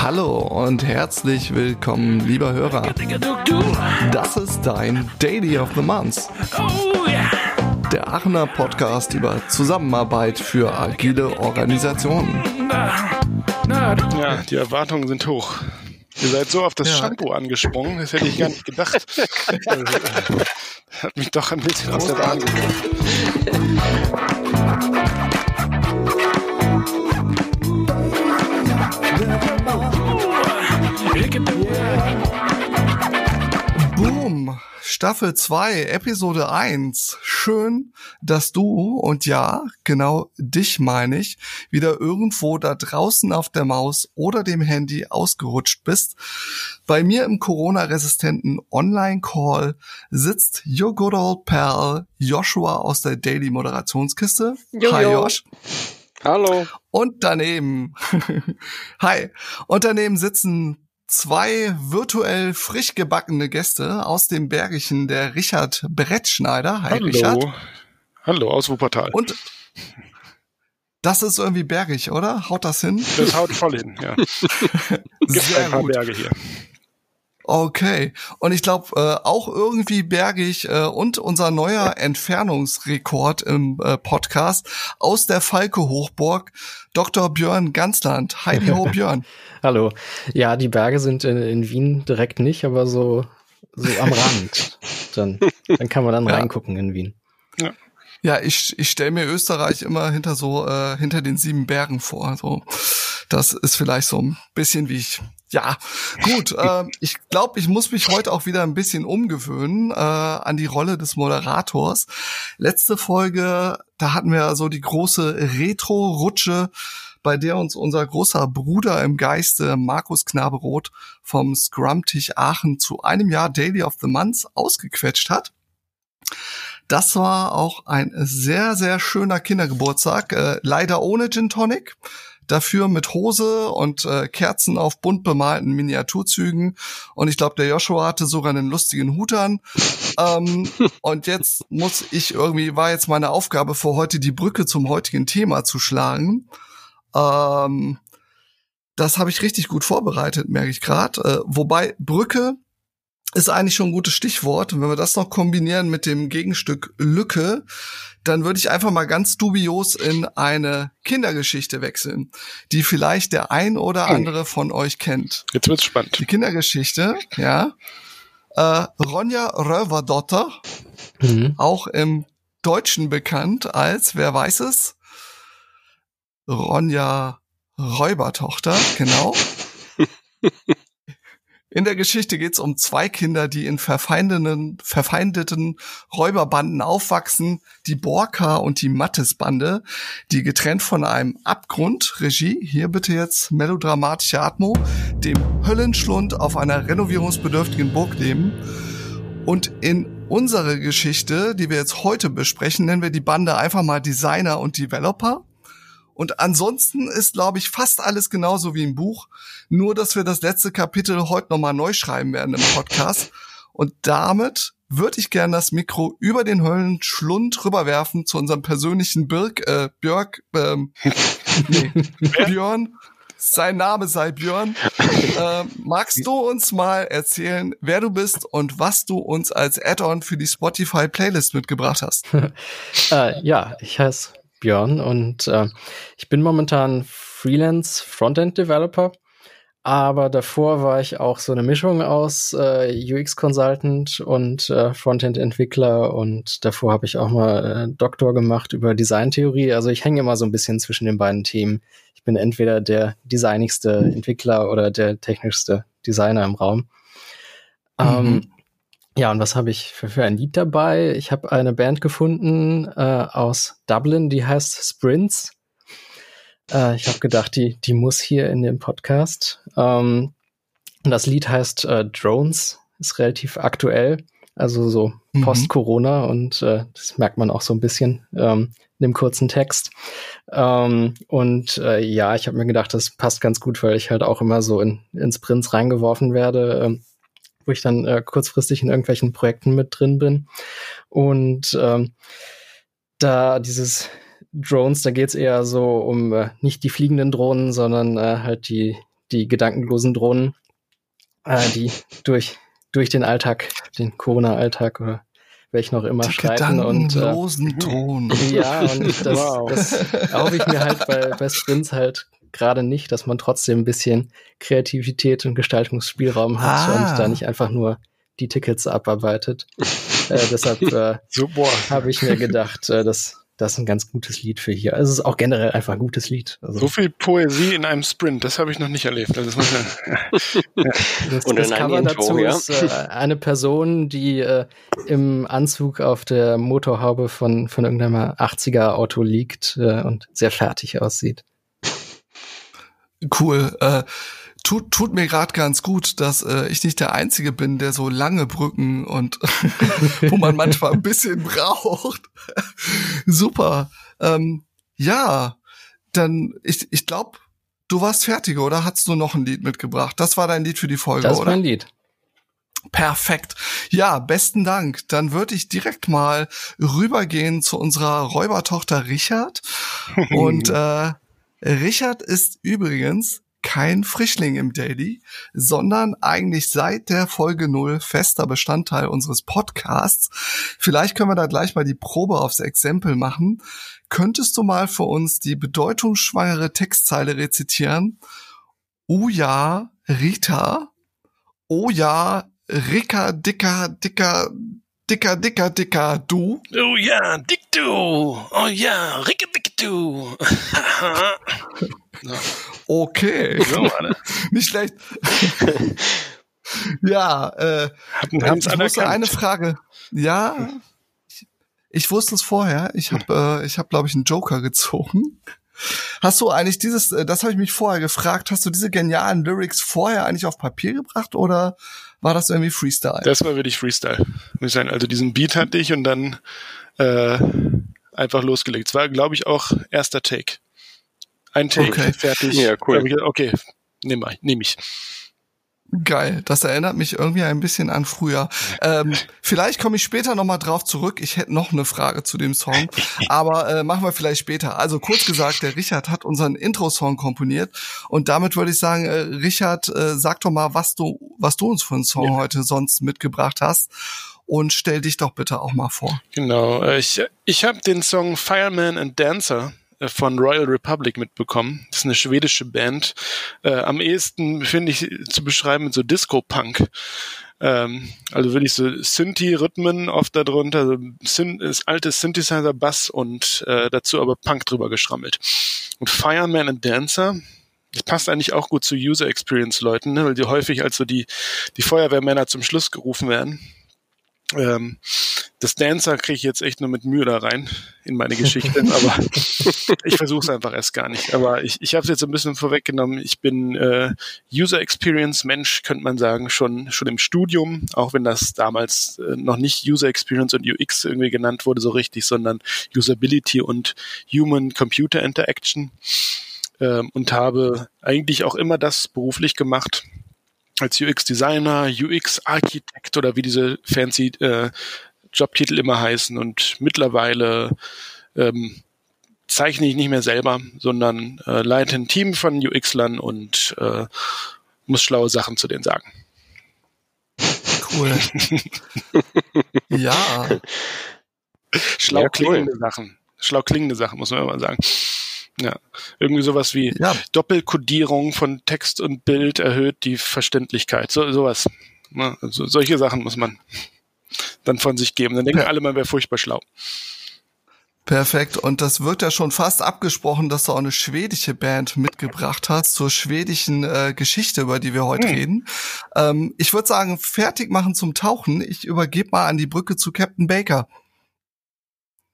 Hallo und herzlich willkommen, lieber Hörer. Das ist dein Daily of the Month. Der Aachener Podcast über Zusammenarbeit für agile Organisationen. Ja, die Erwartungen sind hoch. Ihr seid so auf das ja. Shampoo angesprungen, das hätte ich gar nicht gedacht. Hat mich doch ein bisschen aus der Bahn gebracht. Staffel 2, Episode 1. Schön, dass du, und ja, genau dich meine ich, wieder irgendwo da draußen auf der Maus oder dem Handy ausgerutscht bist. Bei mir im Corona-resistenten Online-Call sitzt your good old pal Joshua aus der Daily Moderationskiste. Jo, Hi jo. Josh. Hallo. Und daneben, hi, und daneben sitzen zwei virtuell frisch gebackene Gäste aus dem Bergischen, der Richard Brettschneider. Hi Hallo. Richard. Hallo aus Wuppertal. Und das ist irgendwie bergig, oder? Haut das hin? das haut voll hin, ja. Gibt Sehr ein paar gut. Berge hier. Okay. Und ich glaube, äh, auch irgendwie bergig äh, und unser neuer Entfernungsrekord im äh, Podcast aus der Falke Hochburg, Dr. Björn Gansland. Heidi ho, Björn. Hallo. Ja, die Berge sind in, in Wien direkt nicht, aber so, so am Rand. Dann, dann kann man dann Ja. reingucken in Wien. Ja, ich, ich stelle mir Österreich immer hinter so, äh, hinter den sieben Bergen vor. So. Das ist vielleicht so ein bisschen wie ich. Ja, gut. Äh, ich glaube, ich muss mich heute auch wieder ein bisschen umgewöhnen äh, an die Rolle des Moderators. Letzte Folge, da hatten wir so die große Retro-Rutsche, bei der uns unser großer Bruder im Geiste, Markus Knaberoth, vom Scrum-Tisch Aachen zu einem Jahr Daily of the Month ausgequetscht hat. Das war auch ein sehr, sehr schöner Kindergeburtstag. Äh, leider ohne Gin Tonic. Dafür mit Hose und äh, Kerzen auf bunt bemalten Miniaturzügen. Und ich glaube, der Joshua hatte sogar einen lustigen Hut an. ähm, und jetzt muss ich irgendwie, war jetzt meine Aufgabe für heute, die Brücke zum heutigen Thema zu schlagen. Ähm, das habe ich richtig gut vorbereitet, merke ich gerade. Äh, wobei Brücke ist eigentlich schon ein gutes Stichwort. Und wenn wir das noch kombinieren mit dem Gegenstück Lücke, dann würde ich einfach mal ganz dubios in eine Kindergeschichte wechseln, die vielleicht der ein oder Oh. andere von euch kennt. Jetzt wird's spannend. Die Kindergeschichte, ja. Äh, Ronja Röverdotter, Mhm. auch im Deutschen bekannt als, wer weiß es? Ronja Räubertochter, genau. In der Geschichte geht es um zwei Kinder, die in verfeindeten, verfeindeten Räuberbanden aufwachsen, die Borka und die Mattes-Bande, die getrennt von einem Abgrund, Regie, hier bitte jetzt melodramatische Atmo, dem Höllenschlund auf einer renovierungsbedürftigen Burg leben. Und in unsere Geschichte, die wir jetzt heute besprechen, nennen wir die Bande einfach mal Designer und Developer. Und ansonsten ist, glaube ich, fast alles genauso wie im Buch. Nur, dass wir das letzte Kapitel heute nochmal neu schreiben werden im Podcast. Und damit würde ich gerne das Mikro über den Höllenschlund rüberwerfen zu unserem persönlichen Birk, äh, Björk, ähm, nee, Björn. Sein Name sei Björn. äh, magst du uns mal erzählen, wer du bist und was du uns als Add-on für die Spotify Playlist mitgebracht hast? Äh, ja, ich heiße Björn und äh, ich bin momentan Freelance Frontend Developer. Aber davor war ich auch so eine Mischung aus äh, UX Consultant und äh, Frontend Entwickler und davor habe ich auch mal äh, Doktor gemacht über Designtheorie. Also ich hänge immer so ein bisschen zwischen den beiden Themen. Ich bin entweder der designigste Entwickler oder der technischste Designer im Raum. Mhm. Ähm, ja, und was habe ich für, für ein Lied dabei? Ich habe eine Band gefunden äh, aus Dublin, die heißt Sprints. Äh, ich habe gedacht, die, die muss hier in den Podcast. Ähm, und das Lied heißt äh, Drones, ist relativ aktuell, also so Mhm. post-Corona und äh, das merkt man auch so ein bisschen ähm, in dem kurzen Text. Ähm, und äh, ja, ich habe mir gedacht, das passt ganz gut, weil ich halt auch immer so in, in Sprints reingeworfen werde, ähm, wo ich dann äh, kurzfristig in irgendwelchen Projekten mit drin bin. Und ähm, da dieses Drones, da geht's eher so um äh, nicht die fliegenden Drohnen, sondern äh, halt die, die gedankenlosen Drohnen, äh, die durch, durch den Alltag, den Corona-Alltag oder welchen auch immer die streiten. Und, äh, Drohnen. Ja, und das, wow. das erhoffe ich mir halt bei, bei Sprints halt gerade nicht, dass man trotzdem ein bisschen Kreativität und Gestaltungsspielraum hat ah. und da nicht einfach nur die Tickets abarbeitet. äh, deshalb äh, habe ich mir gedacht, äh, dass das ist ein ganz gutes Lied für hier. Also es ist auch generell einfach ein gutes Lied. Also so viel Poesie in einem Sprint, das habe ich noch nicht erlebt. Das, muss ja. das, Und das Cover Intro, dazu ja? ist äh, eine Person, die äh, im Anzug auf der Motorhaube von, von irgendeinem 80er Auto liegt äh, und sehr fertig aussieht. Cool. Äh, tut, tut mir gerade ganz gut, dass äh, ich nicht der Einzige bin, der so lange Brücken und wo man manchmal ein bisschen braucht. Super. Ähm, ja, dann ich, ich glaube, du warst fertig, oder? Hast du noch ein Lied mitgebracht? Das war dein Lied für die Folge, das oder? Das ist mein Lied. Perfekt. Ja, besten Dank. Dann würde ich direkt mal rübergehen zu unserer Räubertochter Richard. Und äh, Richard ist übrigens kein Frischling im Daily, sondern eigentlich seit der Folge null fester Bestandteil unseres Podcasts. Vielleicht können wir da gleich mal die Probe aufs Exempel machen. Könntest du mal für uns die bedeutungsschwangere Textzeile rezitieren? Oh ja, Rita. Oh ja, Rika, dicker, dicker, dicker, dicker, dicker, du. Oh ja, dick du. Oh ja, Rika, dick du. Okay. So, Nicht schlecht. ja, äh, Haben, ich wusste eine Frage. Ja, ich, ich wusste es vorher. Ich habe, äh, ich habe, glaube ich, einen Joker gezogen. Hast du eigentlich dieses, äh, das habe ich mich vorher gefragt, hast du diese genialen Lyrics vorher eigentlich auf Papier gebracht oder war das irgendwie Freestyle? Das war wirklich Freestyle. Also diesen Beat hatte ich und dann äh, einfach losgelegt. Es war, glaube ich, auch erster Take. Ein Take, okay. fertig. Ja, cool. Ich, okay, nehme nehm ich. Geil, das erinnert mich irgendwie ein bisschen an früher. Ähm, vielleicht komme ich später nochmal drauf zurück. Ich hätte noch eine Frage zu dem Song, aber äh, machen wir vielleicht später. Also kurz gesagt, der Richard hat unseren Intro-Song komponiert und damit würde ich sagen, äh, Richard, äh, sag doch mal, was du, was du uns für einen Song ja. heute sonst mitgebracht hast und stell dich doch bitte auch mal vor. Genau, äh, ich, ich habe den Song Fireman and Dancer von Royal Republic mitbekommen. Das ist eine schwedische Band. Äh, am ehesten finde ich zu beschreiben mit so Disco-Punk. Ähm, also wirklich so Synthi-Rhythmen oft darunter, so Syn ist altes Synthesizer-Bass und äh, dazu aber Punk drüber geschrammelt. Und Fireman and Dancer, das passt eigentlich auch gut zu User Experience Leuten, ne, weil die häufig als so die, die Feuerwehrmänner zum Schluss gerufen werden. Ähm, das Dancer kriege ich jetzt echt nur mit Mühe da rein in meine Geschichte, aber ich versuche es einfach erst gar nicht. Aber ich, ich habe es jetzt ein bisschen vorweggenommen. Ich bin äh, User Experience Mensch, könnte man sagen, schon schon im Studium, auch wenn das damals äh, noch nicht User Experience und UX irgendwie genannt wurde so richtig, sondern Usability und Human Computer Interaction ähm, und habe eigentlich auch immer das beruflich gemacht als UX-Designer, UX-Architekt oder wie diese fancy äh, Jobtitel immer heißen. Und mittlerweile ähm, zeichne ich nicht mehr selber, sondern äh, leite ein Team von UX-Lern und äh, muss schlaue Sachen zu denen sagen. Cool. ja. Schlau ja, klingende cool. Sachen. Schlau klingende Sachen, muss man immer sagen. Ja, irgendwie sowas wie ja. Doppelkodierung von Text und Bild erhöht die Verständlichkeit. So, sowas. Ne? Also solche Sachen muss man dann von sich geben. Dann denken ja. alle, man wäre furchtbar schlau. Perfekt. Und das wird ja schon fast abgesprochen, dass du auch eine schwedische Band mitgebracht hast zur schwedischen äh, Geschichte, über die wir heute hm. reden. Ähm, ich würde sagen, fertig machen zum Tauchen. Ich übergebe mal an die Brücke zu Captain Baker.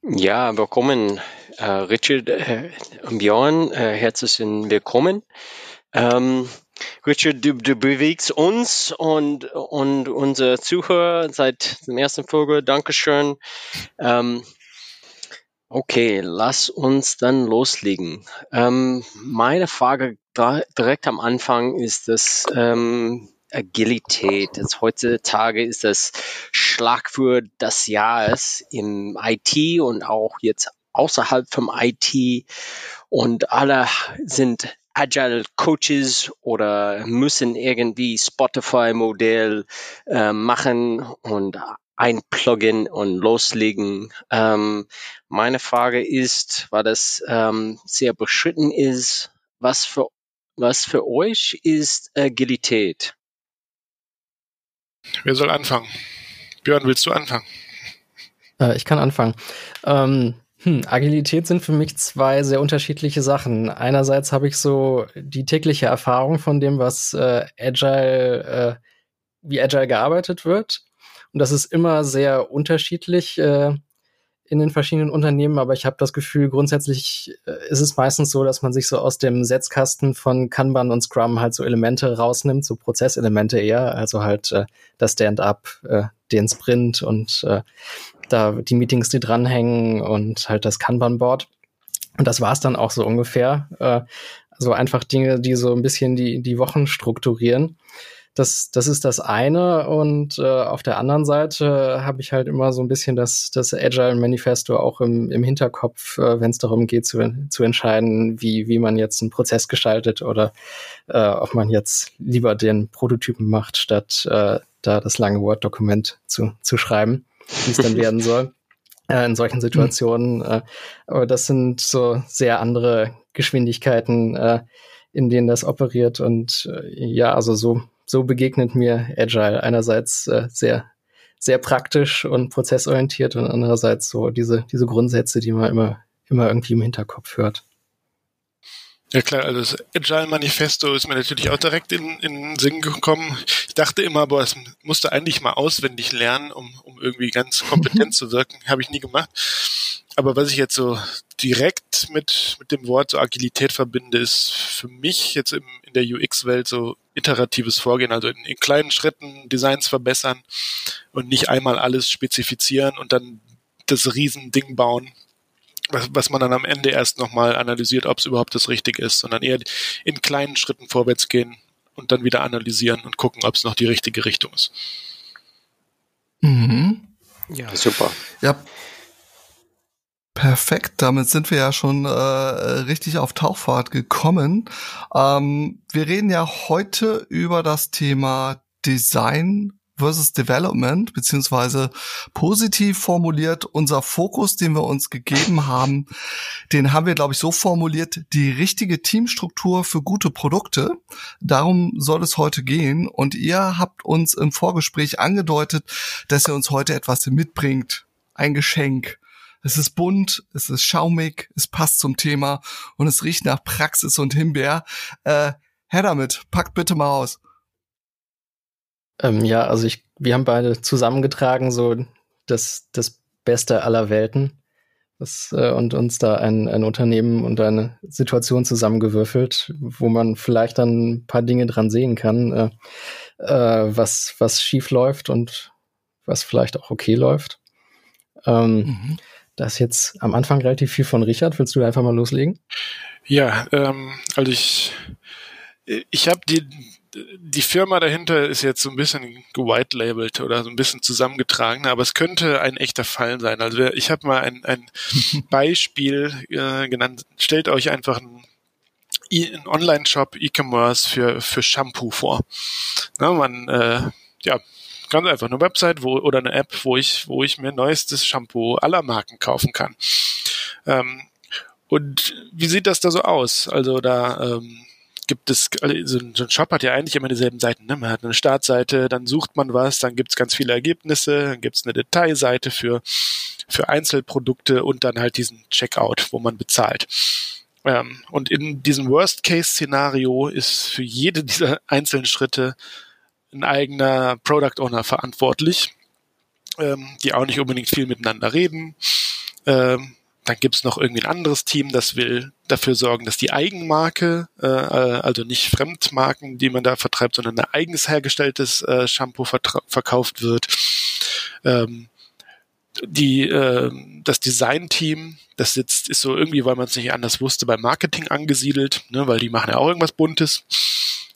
Ja, willkommen, äh, Richard äh, und Björn. Äh, herzlich willkommen. Ähm, Richard, du, du bewegst uns und, und unsere Zuhörer seit dem ersten Folge. Dankeschön. Ähm, okay, lass uns dann loslegen. Ähm, meine Frage direkt am Anfang ist das, ähm, Agilität. Jetzt heutzutage ist das Schlagwort des Jahres im IT und auch jetzt außerhalb vom IT und alle sind Agile Coaches oder müssen irgendwie Spotify Modell äh, machen und einpluggen und loslegen. Ähm, meine Frage ist, weil das ähm, sehr beschritten ist, was für was für euch ist Agilität? Wer soll anfangen? Björn, willst du anfangen? Äh, ich kann anfangen. Ähm, hm, Agilität sind für mich zwei sehr unterschiedliche Sachen. Einerseits habe ich so die tägliche Erfahrung von dem, was äh, Agile, äh, wie Agile gearbeitet wird. Und das ist immer sehr unterschiedlich äh, in den verschiedenen Unternehmen, aber ich habe das Gefühl, grundsätzlich äh, ist es meistens so, dass man sich so aus dem Setzkasten von Kanban und Scrum halt so Elemente rausnimmt, so Prozesselemente eher, also halt äh, das Stand-up, äh, den Sprint und äh, da die Meetings, die dranhängen und halt das Kanban-Board. Und das war's dann auch so ungefähr. Äh, also einfach Dinge, die so ein bisschen die, die Wochen strukturieren. Das, das ist das eine. Und äh, auf der anderen Seite habe ich halt immer so ein bisschen das, das Agile Manifesto auch im, im Hinterkopf, äh, wenn es darum geht zu, zu entscheiden, wie, wie man jetzt einen Prozess gestaltet oder äh, ob man jetzt lieber den Prototypen macht, statt äh, da das lange Word-Dokument zu, zu schreiben wie es dann werden soll äh, in solchen Situationen. Äh, aber das sind so sehr andere Geschwindigkeiten, äh, in denen das operiert. Und ja, also so, so begegnet mir Agile einerseits sehr, sehr praktisch und prozessorientiert und andererseits so diese, diese Grundsätze, die man immer, immer irgendwie im Hinterkopf hört. Ja klar, also das Agile Manifesto ist mir natürlich auch direkt in, in den Sinn gekommen. Ich dachte immer, boah, das musste eigentlich mal auswendig lernen, um, um irgendwie ganz kompetent zu wirken. Habe ich nie gemacht. Aber was ich jetzt so direkt mit, mit dem Wort so Agilität verbinde, ist für mich jetzt im, in der UX-Welt so iteratives Vorgehen, also in, in kleinen Schritten Designs verbessern und nicht einmal alles spezifizieren und dann das Riesending bauen, was, was man dann am Ende erst nochmal analysiert, ob es überhaupt das Richtige ist, sondern eher in kleinen Schritten vorwärts gehen und dann wieder analysieren und gucken, ob es noch die richtige Richtung ist. Mhm. Ja, super. Ja. Perfekt, damit sind wir ja schon äh, richtig auf Tauchfahrt gekommen. Ähm, wir reden ja heute über das Thema Design versus Development, beziehungsweise positiv formuliert, unser Fokus, den wir uns gegeben haben, den haben wir, glaube ich, so formuliert, die richtige Teamstruktur für gute Produkte. Darum soll es heute gehen. Und ihr habt uns im Vorgespräch angedeutet, dass ihr uns heute etwas mitbringt. Ein Geschenk. Es ist bunt, es ist schaumig, es passt zum Thema und es riecht nach Praxis und Himbeer. Äh, her damit, packt bitte mal aus. Ähm, ja, also ich, wir haben beide zusammengetragen, so das, das Beste aller Welten. Das, äh, und uns da ein, ein Unternehmen und eine Situation zusammengewürfelt, wo man vielleicht dann ein paar Dinge dran sehen kann, äh, äh, was, was schief läuft und was vielleicht auch okay läuft. Ähm, mhm. Da ist jetzt am Anfang relativ viel von Richard. Willst du einfach mal loslegen? Ja, ähm, also ich, ich habe die, die Firma dahinter ist jetzt so ein bisschen gewhite-labelt oder so ein bisschen zusammengetragen, aber es könnte ein echter Fall sein. Also ich habe mal ein, ein Beispiel äh, genannt. Stellt euch einfach einen, einen Online-Shop, E-Commerce für, für Shampoo vor. Na, man, äh, ja, ganz einfach eine Website wo, oder eine App, wo ich, wo ich mir neuestes Shampoo aller Marken kaufen kann. Ähm, und wie sieht das da so aus? Also da ähm, gibt es, also so ein Shop hat ja eigentlich immer dieselben Seiten. Ne? Man hat eine Startseite, dann sucht man was, dann gibt es ganz viele Ergebnisse, dann gibt es eine Detailseite für, für Einzelprodukte und dann halt diesen Checkout, wo man bezahlt. Ähm, und in diesem Worst-Case-Szenario ist für jede dieser einzelnen Schritte ein eigener Product Owner verantwortlich, ähm, die auch nicht unbedingt viel miteinander reden. Ähm, dann gibt's noch irgendwie ein anderes Team, das will dafür sorgen, dass die Eigenmarke, äh, also nicht Fremdmarken, die man da vertreibt, sondern ein eigens hergestelltes äh, Shampoo verkauft wird. Ähm, die äh, das Design-Team, das sitzt, ist so irgendwie, weil man es nicht anders wusste, beim Marketing angesiedelt, ne, weil die machen ja auch irgendwas Buntes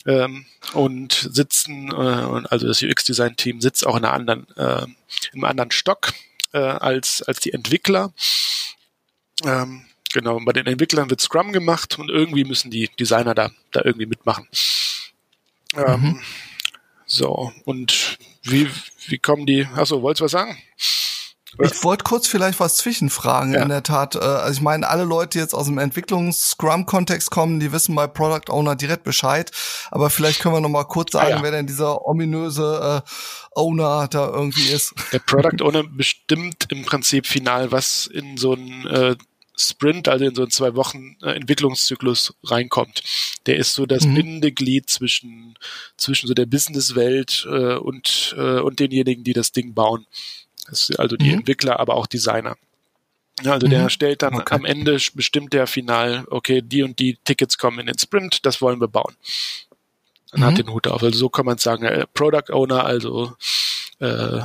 ähm, und sitzen, äh, also das UX-Design-Team sitzt auch in einer anderen, äh, im anderen Stock äh, als als die Entwickler Ähm, genau, bei den Entwicklern wird Scrum gemacht und irgendwie müssen die Designer da, da irgendwie mitmachen. Ähm, mhm. So, und wie, wie kommen die, achso, wolltest du was sagen? Ich wollte kurz vielleicht was zwischenfragen, ja. in der Tat. Äh, also ich meine, alle Leute, die jetzt aus dem Entwicklungs-Scrum-Kontext kommen, die wissen bei Product Owner direkt Bescheid. Aber vielleicht können wir noch mal kurz sagen, ah, ja. wer denn dieser ominöse äh, Owner da irgendwie ist. Der Product Owner bestimmt im Prinzip final, was in so ein äh, Sprint, also in so einen zwei Wochen äh, Entwicklungszyklus reinkommt. Der ist so das mhm. Bindeglied zwischen, zwischen so der Businesswelt äh, und, äh, und denjenigen, die das Ding bauen. Das ist also die mhm. Entwickler, aber auch Designer. Also mhm. der stellt dann okay. am Ende bestimmt der final, okay, die und die Tickets kommen in den Sprint, das wollen wir bauen. Dann mhm. hat den Hut auf. Also so kann man sagen, äh, Product Owner, also äh,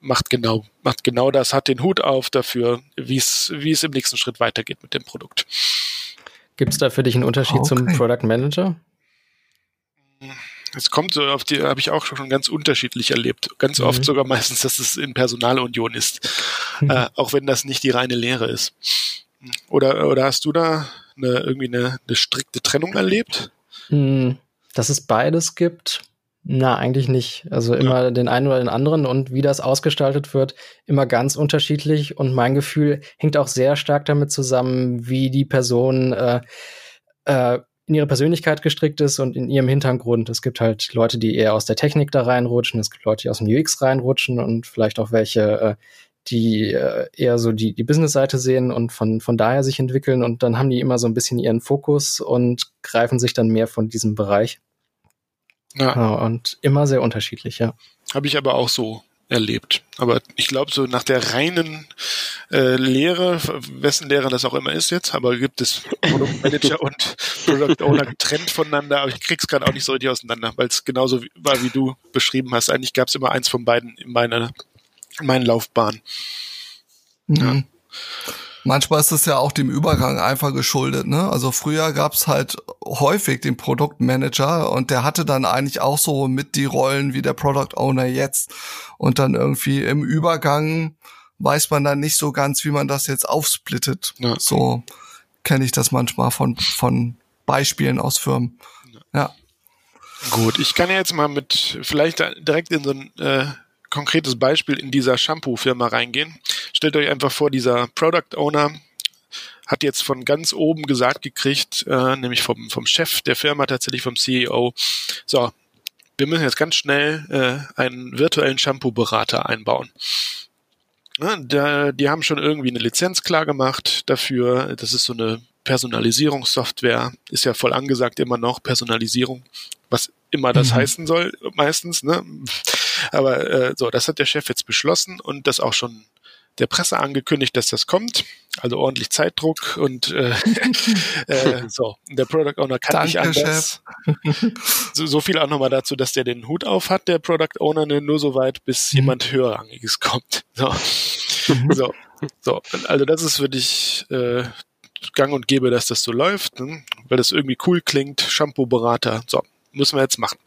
macht genau, macht genau das, hat den Hut auf dafür, wie es, wie es im nächsten Schritt weitergeht mit dem Produkt. Gibt es da für dich einen Unterschied okay. zum Product Manager? Es kommt so auf die, habe ich auch schon ganz unterschiedlich erlebt. Ganz mhm. oft sogar meistens, dass es in Personalunion ist. Mhm. Äh, auch wenn das nicht die reine Lehre ist. Oder, oder hast du da eine, irgendwie eine, eine strikte Trennung erlebt? Hm, dass es beides gibt. Na, eigentlich nicht. Also immer ja. den einen oder den anderen und wie das ausgestaltet wird, immer ganz unterschiedlich. Und mein Gefühl hängt auch sehr stark damit zusammen, wie die Person äh, äh, in ihre Persönlichkeit gestrickt ist und in ihrem Hintergrund. Es gibt halt Leute, die eher aus der Technik da reinrutschen, es gibt Leute, die aus dem UX reinrutschen und vielleicht auch welche, äh, die äh, eher so die, die Business-Seite sehen und von, von daher sich entwickeln und dann haben die immer so ein bisschen ihren Fokus und greifen sich dann mehr von diesem Bereich. Ja. Genau, und immer sehr unterschiedlich, ja. Habe ich aber auch so erlebt. Aber ich glaube, so nach der reinen äh, Lehre, wessen Lehre das auch immer ist jetzt, aber gibt es Produktmanager und Product Owner getrennt voneinander, aber ich krieg's gerade auch nicht so richtig auseinander, weil es genauso war, wie du beschrieben hast. Eigentlich gab es immer eins von beiden in meiner, in meiner Laufbahn. Mhm. Ja. Manchmal ist es ja auch dem Übergang einfach geschuldet. Ne? Also früher gab's halt häufig den Produktmanager und der hatte dann eigentlich auch so mit die Rollen wie der Product Owner jetzt. Und dann irgendwie im Übergang weiß man dann nicht so ganz, wie man das jetzt aufsplittet. Ja. So kenne ich das manchmal von, von Beispielen aus Firmen. Ja. Gut, ich kann ja jetzt mal mit vielleicht direkt in so ein äh, konkretes Beispiel in dieser Shampoo-Firma reingehen. Stellt euch einfach vor, dieser Product Owner hat jetzt von ganz oben gesagt gekriegt, äh, nämlich vom, vom Chef der Firma, tatsächlich vom CEO, so, wir müssen jetzt ganz schnell äh, einen virtuellen Shampoo-Berater einbauen. Ja, da, die haben schon irgendwie eine Lizenz klar gemacht dafür. Das ist so eine Personalisierungssoftware. Ist ja voll angesagt immer noch, Personalisierung, was immer das mhm. heißen soll, meistens. Ne? Aber äh, so, das hat der Chef jetzt beschlossen und das auch schon der Presse angekündigt, dass das kommt. Also ordentlich Zeitdruck und äh, äh, so. Der Product Owner kann Danke, nicht anders. so, so viel auch nochmal dazu, dass der den Hut auf hat, der Product Owner, ne, nur so weit, bis mhm. jemand höherrangiges kommt. So. Mhm. so. So. Also das ist für dich äh, gang und gäbe, dass das so läuft, ne? weil das irgendwie cool klingt. Shampoo-Berater. So, müssen wir jetzt machen.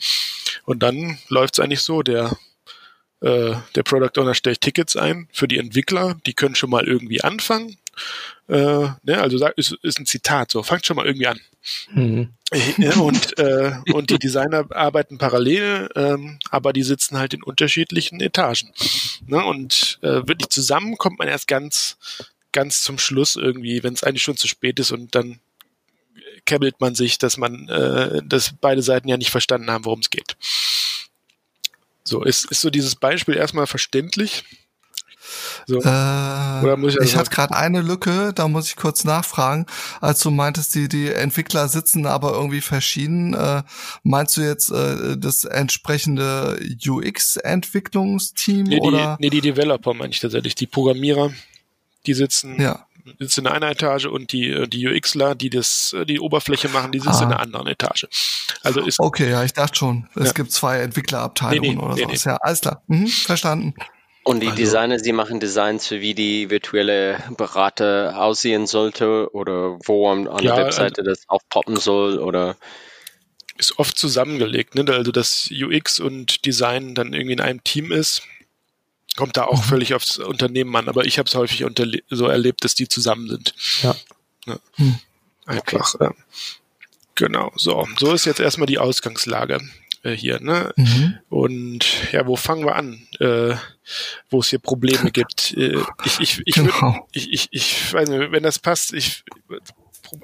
Und dann läuft es eigentlich so, der äh, der Product Owner stellt Tickets ein für die Entwickler, die können schon mal irgendwie anfangen. Äh, ne, also ist, ist ein Zitat, so fangt schon mal irgendwie an. Mhm. Und, äh, und die Designer arbeiten parallel, ähm, aber die sitzen halt in unterschiedlichen Etagen. Ne? Und äh, wirklich zusammen kommt man erst ganz, ganz zum Schluss irgendwie, wenn es eigentlich schon zu spät ist und dann käbbelt man sich, dass man, äh, dass beide Seiten ja nicht verstanden haben, worum es geht. So, ist, ist so dieses Beispiel erstmal verständlich? So. Äh, ich ich hatte gerade eine Lücke, da muss ich kurz nachfragen. Als du meintest, die, die Entwickler sitzen aber irgendwie verschieden, äh, meinst du jetzt äh, das entsprechende UX-Entwicklungsteam? Nee, oder? Nee, die Developer meine ich tatsächlich, die Programmierer, die sitzen ja sitzen in einer Etage und die, äh, die UXler, die das, äh, die Oberfläche machen, die sitzen ah. in einer anderen Etage. Also ist. Okay, ja, ich dachte schon. Es ja. gibt zwei Entwicklerabteilungen nee, nee, oder nee, sowas. Ja, alles klar. Mhm, verstanden. Und die also. Designer, sie machen Designs für wie die virtuelle Berater aussehen sollte oder wo an, an ja, der Webseite also, das aufpoppen soll oder ist oft zusammengelegt, ne? also dass UX und Design dann irgendwie in einem Team ist Kommt da auch mhm. völlig aufs Unternehmen an, aber ich habe es häufig so erlebt, dass die zusammen sind. Ja. ja. Mhm. Einfach. Okay. Äh, genau, so. So ist jetzt erstmal die Ausgangslage äh, hier. Ne? Mhm. Und ja, wo fangen wir an? Äh, wo es hier Probleme gibt. Äh, ich, ich, ich, würd, genau. ich, ich, ich weiß nicht, wenn das passt, ich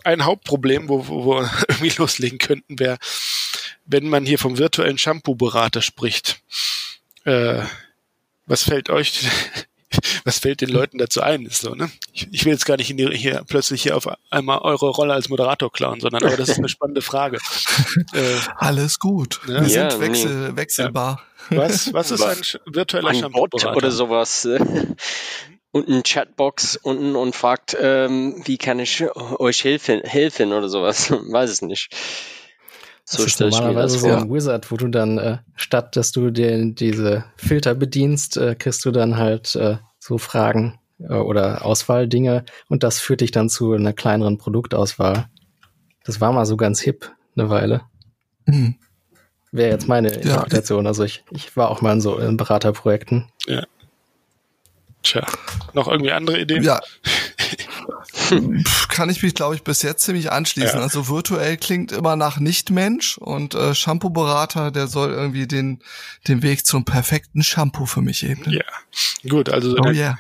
ein Hauptproblem, wo, wo wir irgendwie loslegen könnten, wäre, wenn man hier vom virtuellen Shampoo-Berater spricht. Äh, was fällt euch, was fällt den Leuten dazu ein? Ist so, ne? Ich, ich will jetzt gar nicht die, hier plötzlich hier auf einmal eure Rolle als Moderator klauen, sondern aber das ist eine spannende Frage. Äh, Alles gut. Ne? Wir ja, sind wechsel, nee. wechselbar. Ja. Was, was ist ein virtueller Shampoo-Berater? Oder sowas. und ein Chatbox unten und fragt, ähm, wie kann ich euch helfen, helfen oder sowas. Weiß es nicht. So das ist normalerweise so ein Wizard, wo du dann, äh, statt dass du dir diese Filter bedienst, äh, kriegst du dann halt äh, so Fragen äh, oder Auswahldinge und das führt dich dann zu einer kleineren Produktauswahl. Das war mal so ganz hip eine Weile. Mhm. Wäre jetzt meine Interpretation. Ja. Also ich, ich war auch mal in so in Beraterprojekten. Ja. Tja, noch irgendwie andere Ideen? Ja. Kann ich mich, glaube ich, bis jetzt ziemlich anschließen. Ja. Also virtuell klingt immer nach Nicht-Mensch und äh, Shampoo-Berater, der soll irgendwie den, den Weg zum perfekten Shampoo für mich ebnen. Ja, gut, also oh, yeah.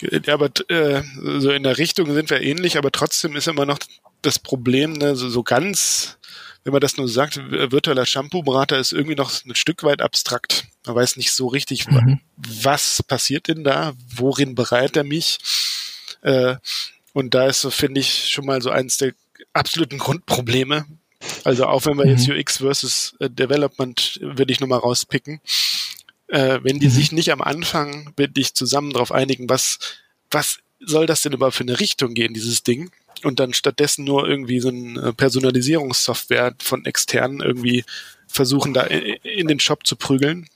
ja, aber äh, so in der Richtung sind wir ähnlich, aber trotzdem ist immer noch das Problem, ne, so, so ganz wenn man das nur sagt, virtueller Shampoo-Berater ist irgendwie noch ein Stück weit abstrakt. Man weiß nicht so richtig, mhm. was passiert denn da, worin bereitet er mich. Äh, und da ist so, finde ich, schon mal so eins der absoluten Grundprobleme. Also auch wenn wir mhm. jetzt UX versus äh, Development, würde ich nochmal rauspicken. Äh, wenn die mhm. sich nicht am Anfang wirklich zusammen darauf einigen, was, was soll das denn überhaupt für eine Richtung gehen, dieses Ding? und dann stattdessen nur irgendwie so eine Personalisierungssoftware von externen irgendwie versuchen, da in den Shop zu prügeln,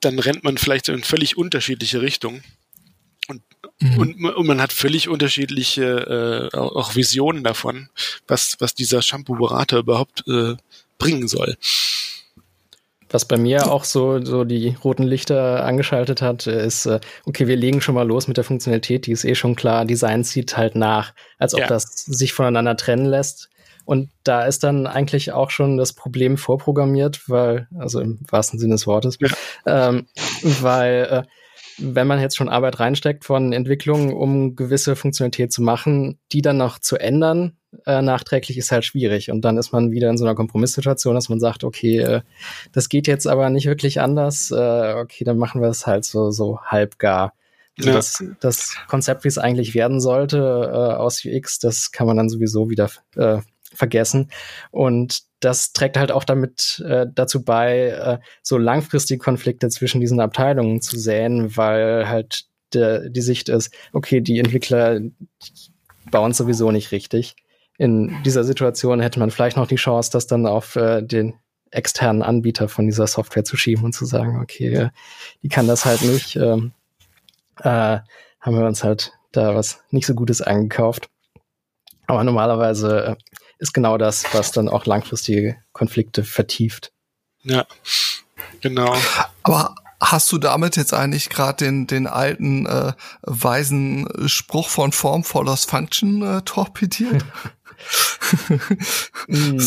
dann rennt man vielleicht in völlig unterschiedliche Richtungen. Und, mhm. und, und, man hat völlig unterschiedliche äh, auch Visionen davon, was, was dieser Shampoo-Berater überhaupt äh, bringen soll. Was bei mir auch so, so die roten Lichter angeschaltet hat, ist, äh, okay, wir legen schon mal los mit der Funktionalität, die ist eh schon klar, Design zieht halt nach, als ob ja. das sich voneinander trennen lässt. Und da ist dann eigentlich auch schon das Problem vorprogrammiert, weil, also im wahrsten Sinne des Wortes, ja. ähm, weil äh, wenn man jetzt schon Arbeit reinsteckt von Entwicklungen, um gewisse Funktionalität zu machen, die dann noch zu ändern, äh, nachträglich ist halt schwierig. Und dann ist man wieder in so einer Kompromisssituation, dass man sagt, okay, äh, das geht jetzt aber nicht wirklich anders. Äh, okay, dann machen wir es halt so, so halbgar. Also ja. das, das Konzept, wie es eigentlich werden sollte äh, aus UX, das kann man dann sowieso wieder äh, vergessen. Und das trägt halt auch damit äh, dazu bei, äh, so langfristige Konflikte zwischen diesen Abteilungen zu säen, weil halt der, die Sicht ist, okay, die Entwickler bauen sowieso nicht richtig. In dieser Situation hätte man vielleicht noch die Chance, das dann auf äh, den externen Anbieter von dieser Software zu schieben und zu sagen, okay, äh, die kann das halt nicht, ähm, äh, haben wir uns halt da was nicht so Gutes eingekauft. Aber normalerweise äh, ist genau das, was dann auch langfristige Konflikte vertieft. Ja, genau. Aber hast du damit jetzt eigentlich gerade den, den alten äh, weisen Spruch von Form follows Function äh, torpediert? mm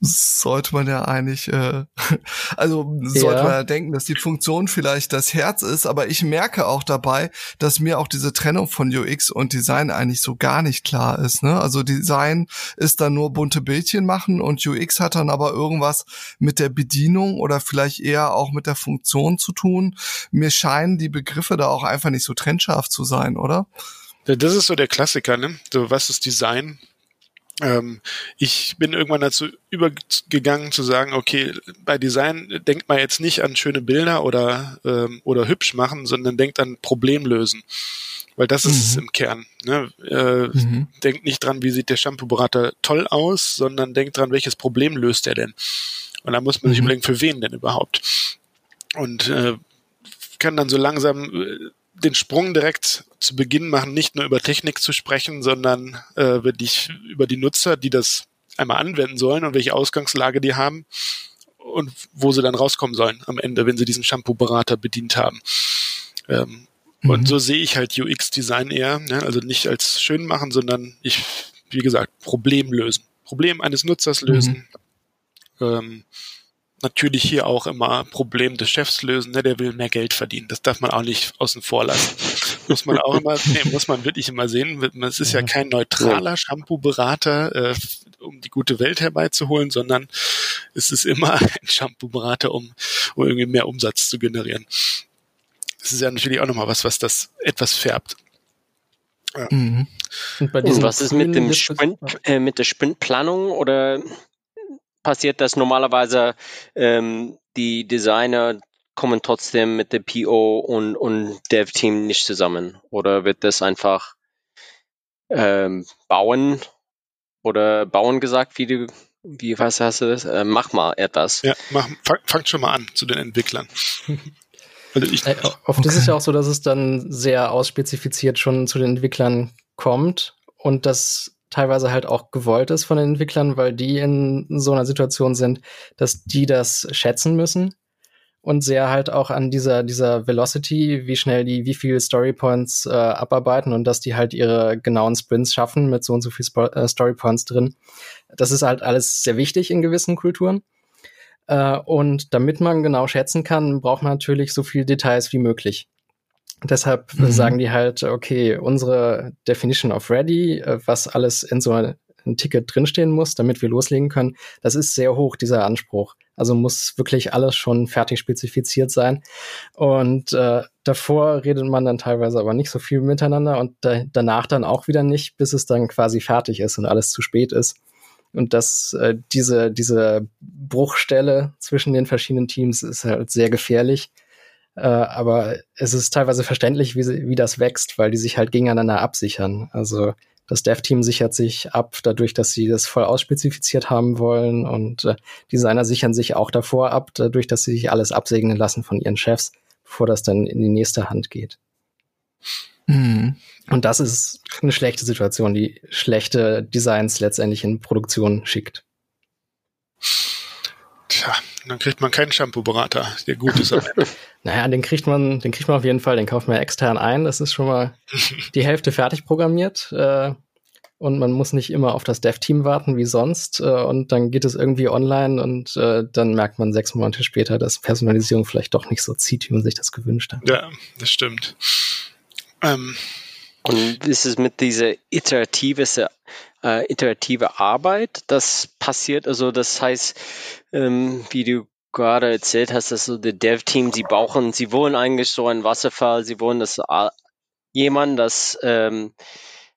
sollte man ja eigentlich, äh, also ja. sollte man ja denken, dass die Funktion vielleicht das Herz ist, aber ich merke auch dabei, dass mir auch diese Trennung von UX und Design eigentlich so gar nicht klar ist. Ne? Also Design ist dann nur bunte Bildchen machen und UX hat dann aber irgendwas mit der Bedienung oder vielleicht eher auch mit der Funktion zu tun. Mir scheinen die Begriffe da auch einfach nicht so trennscharf zu sein, oder? Das ist so der Klassiker, ne? So, was ist Design? Ähm, ich bin irgendwann dazu übergegangen zu sagen, okay, bei Design denkt man jetzt nicht an schöne Bilder oder, ähm, oder hübsch machen, sondern denkt an Problem lösen. Weil das mhm. ist es im Kern. Ne? Äh, mhm. Denkt nicht dran, wie sieht der Shampoo-Berater toll aus, sondern denkt dran, welches Problem löst er denn. Und da muss man sich mhm. überlegen, für wen denn überhaupt. Und äh, kann dann so langsam äh, den Sprung direkt zu Beginn machen, nicht nur über Technik zu sprechen, sondern äh, wirklich über die Nutzer, die das einmal anwenden sollen und welche Ausgangslage die haben und wo sie dann rauskommen sollen am Ende, wenn sie diesen Shampoo-Berater bedient haben. Ähm, mhm. Und so sehe ich halt UX-Design eher, ne? also nicht als schön machen, sondern ich, wie gesagt, Problem lösen. Problem eines Nutzers lösen. Mhm. Ähm, natürlich hier auch immer Problem des Chefs lösen, ne? der will mehr Geld verdienen. Das darf man auch nicht außen vor lassen. muss man auch immer, nee, muss man wirklich immer sehen. Es ist ja kein neutraler Shampoo-Berater, äh, um die gute Welt herbeizuholen, sondern es ist immer ein Shampoo-Berater, um, um irgendwie mehr Umsatz zu generieren. Das ist ja natürlich auch nochmal was, was das etwas färbt. Ja. Mhm. Und, Und was ist mit dem Sprint, äh, mit der Sprintplanung oder passiert das normalerweise, ähm, die Designer kommen trotzdem mit der PO und, und Dev-Team nicht zusammen? Oder wird das einfach ähm, bauen oder bauen gesagt, wie du, wie was hast du das? Äh, mach mal etwas. Ja, mach, fang, fang schon mal an zu den Entwicklern. also ich, äh, oft okay. ist es ja auch so, dass es dann sehr ausspezifiziert schon zu den Entwicklern kommt und das teilweise halt auch gewollt ist von den Entwicklern, weil die in so einer Situation sind, dass die das schätzen müssen und sehr halt auch an dieser, dieser Velocity, wie schnell die, wie viel Storypoints äh, abarbeiten und dass die halt ihre genauen Sprints schaffen mit so und so viel Sp äh, Storypoints drin. Das ist halt alles sehr wichtig in gewissen Kulturen. Äh, und damit man genau schätzen kann, braucht man natürlich so viel Details wie möglich. Deshalb mhm. sagen die halt, okay, unsere Definition of Ready, äh, was alles in so ein Ticket drinstehen muss, damit wir loslegen können, das ist sehr hoch, dieser Anspruch. Also muss wirklich alles schon fertig spezifiziert sein. Und äh, davor redet man dann teilweise aber nicht so viel miteinander und da, danach dann auch wieder nicht, bis es dann quasi fertig ist und alles zu spät ist. Und dass äh, diese, diese Bruchstelle zwischen den verschiedenen Teams ist halt sehr gefährlich. Äh, aber es ist teilweise verständlich, wie, sie, wie das wächst, weil die sich halt gegeneinander absichern. Also das Dev-Team sichert sich ab, dadurch, dass sie das voll ausspezifiziert haben wollen. Und äh, Designer sichern sich auch davor ab, dadurch, dass sie sich alles absegnen lassen von ihren Chefs, bevor das dann in die nächste Hand geht. Mhm. Und das ist eine schlechte Situation, die schlechte Designs letztendlich in Produktion schickt. Tja, dann kriegt man keinen Shampoo-Berater, der gut ist. naja, den kriegt man, den kriegt man auf jeden Fall, den kauft man extern ein. Das ist schon mal die Hälfte fertig programmiert. Äh, und man muss nicht immer auf das Dev-Team warten wie sonst. Äh, und dann geht es irgendwie online und äh, dann merkt man sechs Monate später, dass Personalisierung vielleicht doch nicht so zieht, wie man sich das gewünscht hat. Ja, das stimmt. Ähm. Und ist es mit dieser iterative äh, iterative Arbeit. Das passiert, also das heißt, ähm, wie du gerade erzählt hast, dass so die Dev-Team, sie brauchen, sie wollen eigentlich so einen Wasserfall, sie wollen, dass jemand, das ähm,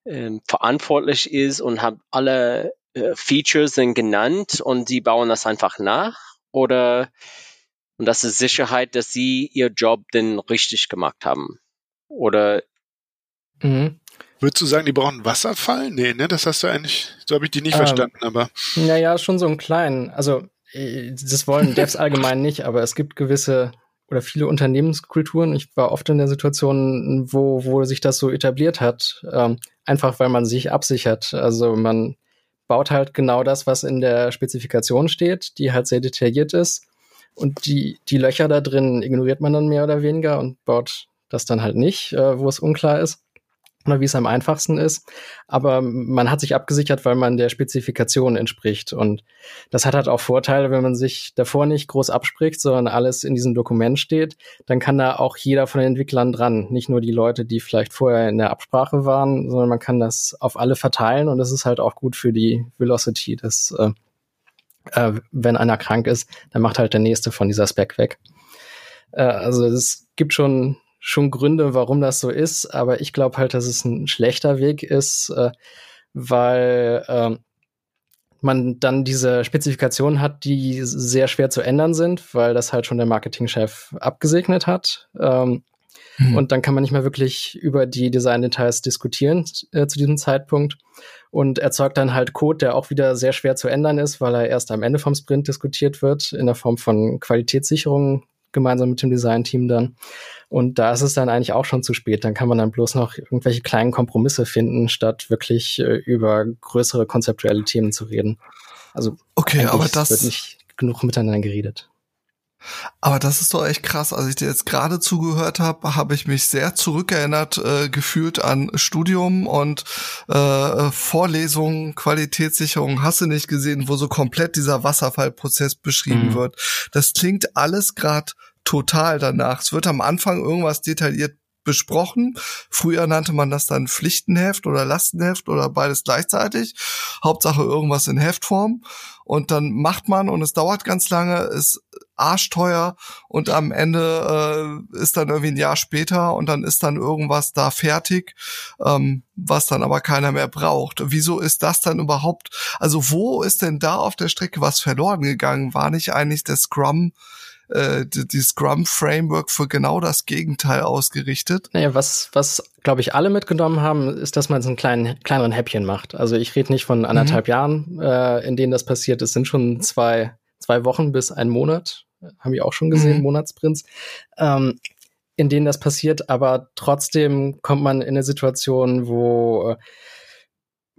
ähm, verantwortlich ist und hat alle äh, Features sind genannt und sie bauen das einfach nach oder und das ist Sicherheit, dass sie ihr Job denn richtig gemacht haben oder mhm. Würdest du sagen, die brauchen Wasserfall? Nee, ne? Das hast du eigentlich, so habe ich die nicht ähm, verstanden, aber. Naja, schon so einen kleinen. Also, äh, das wollen Devs allgemein nicht, aber es gibt gewisse oder viele Unternehmenskulturen. Ich war oft in der Situation, wo, wo sich das so etabliert hat. Ähm, einfach weil man sich absichert. Also man baut halt genau das, was in der Spezifikation steht, die halt sehr detailliert ist. Und die, die Löcher da drin ignoriert man dann mehr oder weniger und baut das dann halt nicht, äh, wo es unklar ist oder wie es am einfachsten ist. Aber man hat sich abgesichert, weil man der Spezifikation entspricht. Und das hat halt auch Vorteile, wenn man sich davor nicht groß abspricht, sondern alles in diesem Dokument steht, dann kann da auch jeder von den Entwicklern dran. Nicht nur die Leute, die vielleicht vorher in der Absprache waren, sondern man kann das auf alle verteilen und das ist halt auch gut für die Velocity, dass äh, äh, wenn einer krank ist, dann macht halt der nächste von dieser Spec weg. Äh, also es gibt schon schon Gründe, warum das so ist, aber ich glaube halt, dass es ein schlechter Weg ist, äh, weil äh, man dann diese Spezifikationen hat, die sehr schwer zu ändern sind, weil das halt schon der Marketingchef abgesegnet hat. Ähm, hm. Und dann kann man nicht mehr wirklich über die Design-Details diskutieren äh, zu diesem Zeitpunkt und erzeugt dann halt Code, der auch wieder sehr schwer zu ändern ist, weil er erst am Ende vom Sprint diskutiert wird in der Form von Qualitätssicherung gemeinsam mit dem Design-Team dann. Und da ist es dann eigentlich auch schon zu spät. Dann kann man dann bloß noch irgendwelche kleinen Kompromisse finden, statt wirklich äh, über größere konzeptuelle Themen zu reden. Also okay, aber das wird nicht genug miteinander geredet. Aber das ist doch echt krass. Als ich dir jetzt gerade zugehört habe, habe ich mich sehr zurückerinnert äh, gefühlt an Studium und äh, Vorlesungen, Qualitätssicherung, hast du nicht gesehen, wo so komplett dieser Wasserfallprozess beschrieben mhm. wird. Das klingt alles gerade total danach. Es wird am Anfang irgendwas detailliert besprochen. Früher nannte man das dann Pflichtenheft oder Lastenheft oder beides gleichzeitig. Hauptsache irgendwas in Heftform. Und dann macht man und es dauert ganz lange, ist arschteuer und am Ende äh, ist dann irgendwie ein Jahr später und dann ist dann irgendwas da fertig, ähm, was dann aber keiner mehr braucht. Wieso ist das dann überhaupt, also wo ist denn da auf der Strecke was verloren gegangen? War nicht eigentlich der Scrum äh, die, die Scrum-Framework für genau das Gegenteil ausgerichtet. Naja, was, was glaube ich, alle mitgenommen haben, ist, dass man so einen kleinen, kleineren Häppchen macht. Also ich rede nicht von anderthalb mhm. Jahren, äh, in denen das passiert. Es sind schon zwei, zwei Wochen bis ein Monat, haben wir auch schon gesehen, mhm. Monatsprints. Ähm, in denen das passiert, aber trotzdem kommt man in eine Situation, wo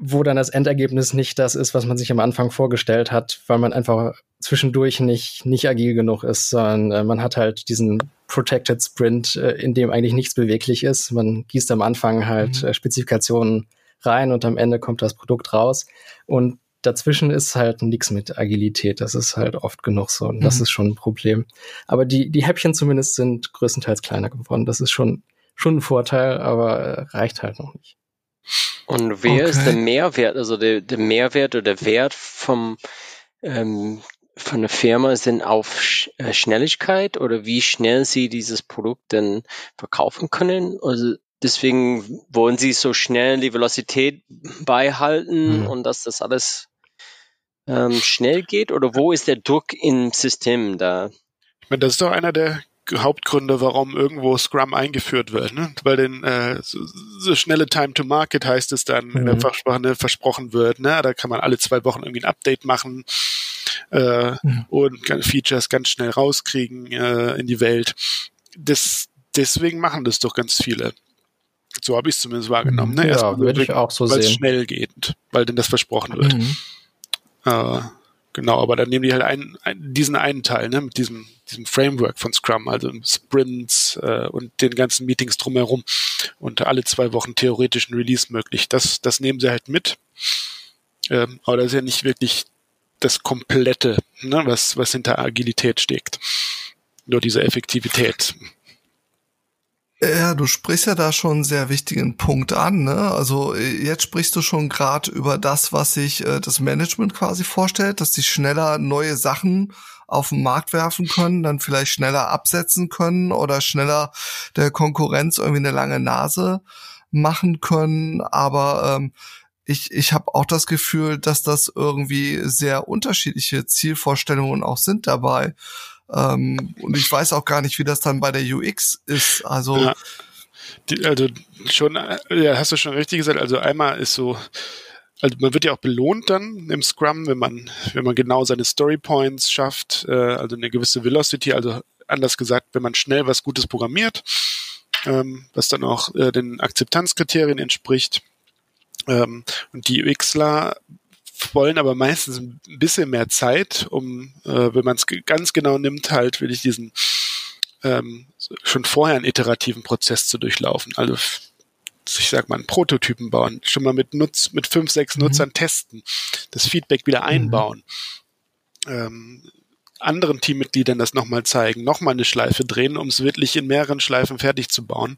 wo dann das Endergebnis nicht das ist, was man sich am Anfang vorgestellt hat, weil man einfach zwischendurch nicht, nicht agil genug ist, sondern äh, man hat halt diesen Protected Sprint, äh, in dem eigentlich nichts beweglich ist. Man gießt am Anfang halt mhm. äh, Spezifikationen rein und am Ende kommt das Produkt raus. Und dazwischen ist halt nichts mit Agilität. Das ist halt oft genug so. Und das mhm. ist schon ein Problem. Aber die, die Häppchen zumindest sind größtenteils kleiner geworden. Das ist schon, schon ein Vorteil, aber äh, reicht halt noch nicht. Und wer okay. ist der Mehrwert, also der, der Mehrwert oder der Wert vom, ähm, von der Firma sind auf Sch äh, Schnelligkeit oder wie schnell sie dieses Produkt denn verkaufen können? Also deswegen wollen sie so schnell die Velocität beihalten mhm. und dass das alles ähm, schnell geht? Oder wo ist der Druck im System da? Ich meine, das ist doch einer der Hauptgründe, warum irgendwo Scrum eingeführt wird. Ne? Weil den äh, so, so schnelle Time to Market heißt es dann mhm. in der mhm. Fachsprache ne, versprochen wird. Ne? Da kann man alle zwei Wochen irgendwie ein Update machen äh, mhm. und Features ganz schnell rauskriegen äh, in die Welt. Das, deswegen machen das doch ganz viele. So habe ich es zumindest wahrgenommen. Ne? Ja, würde ich auch so sehen. Weil es schnell geht, weil denn das versprochen wird. Mhm. Äh, genau, aber dann nehmen die halt einen, einen, diesen einen Teil, ne, mit diesem diesem Framework von Scrum, also Sprints äh, und den ganzen Meetings drumherum und alle zwei Wochen theoretischen Release möglich. Das, das nehmen sie halt mit. Ähm, aber das ist ja nicht wirklich das Komplette, ne, was, was hinter Agilität steckt. Nur diese Effektivität. Ja, du sprichst ja da schon einen sehr wichtigen Punkt an. Ne? Also jetzt sprichst du schon gerade über das, was sich äh, das Management quasi vorstellt, dass die schneller neue Sachen auf den Markt werfen können, dann vielleicht schneller absetzen können oder schneller der Konkurrenz irgendwie eine lange Nase machen können. Aber ähm, ich, ich habe auch das Gefühl, dass das irgendwie sehr unterschiedliche Zielvorstellungen auch sind dabei. Ähm, und ich weiß auch gar nicht, wie das dann bei der UX ist. Also ja. Die, also schon, ja, hast du schon richtig gesagt. Also einmal ist so also man wird ja auch belohnt dann im Scrum, wenn man, wenn man genau seine Story Points schafft, äh, also eine gewisse Velocity, also anders gesagt, wenn man schnell was Gutes programmiert, ähm, was dann auch äh, den Akzeptanzkriterien entspricht. Ähm, und die UXler wollen aber meistens ein bisschen mehr Zeit, um, äh, wenn man es ganz genau nimmt, halt will ich diesen ähm, schon vorher einen iterativen Prozess zu durchlaufen. Also ich sag mal, einen Prototypen bauen, schon mal mit Nutz, mit fünf, sechs mhm. Nutzern testen, das Feedback wieder mhm. einbauen, mhm. ähm, anderen Teammitgliedern das nochmal zeigen, nochmal eine Schleife drehen, um es wirklich in mehreren Schleifen fertig zu bauen.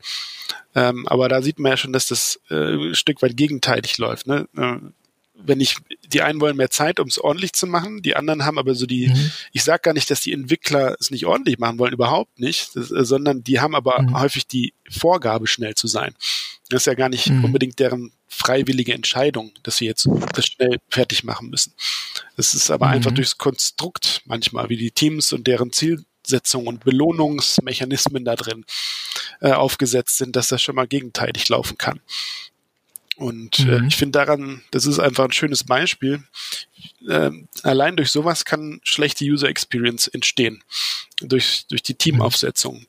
Ähm, aber da sieht man ja schon, dass das äh, ein Stück weit gegenteilig läuft. Ne? Äh, wenn ich, die einen wollen mehr Zeit, um es ordentlich zu machen, die anderen haben aber so die, mhm. ich sage gar nicht, dass die Entwickler es nicht ordentlich machen wollen, überhaupt nicht, das, äh, sondern die haben aber mhm. häufig die Vorgabe, schnell zu sein. Das ist ja gar nicht mhm. unbedingt deren freiwillige Entscheidung, dass sie jetzt das schnell fertig machen müssen. Es ist aber einfach mhm. durchs Konstrukt manchmal, wie die Teams und deren Zielsetzungen und Belohnungsmechanismen da drin äh, aufgesetzt sind, dass das schon mal gegenteilig laufen kann. Und äh, mhm. äh, ich finde daran, das ist einfach ein schönes Beispiel. Äh, allein durch sowas kann schlechte User Experience entstehen. Durch, durch die Teamaufsetzung.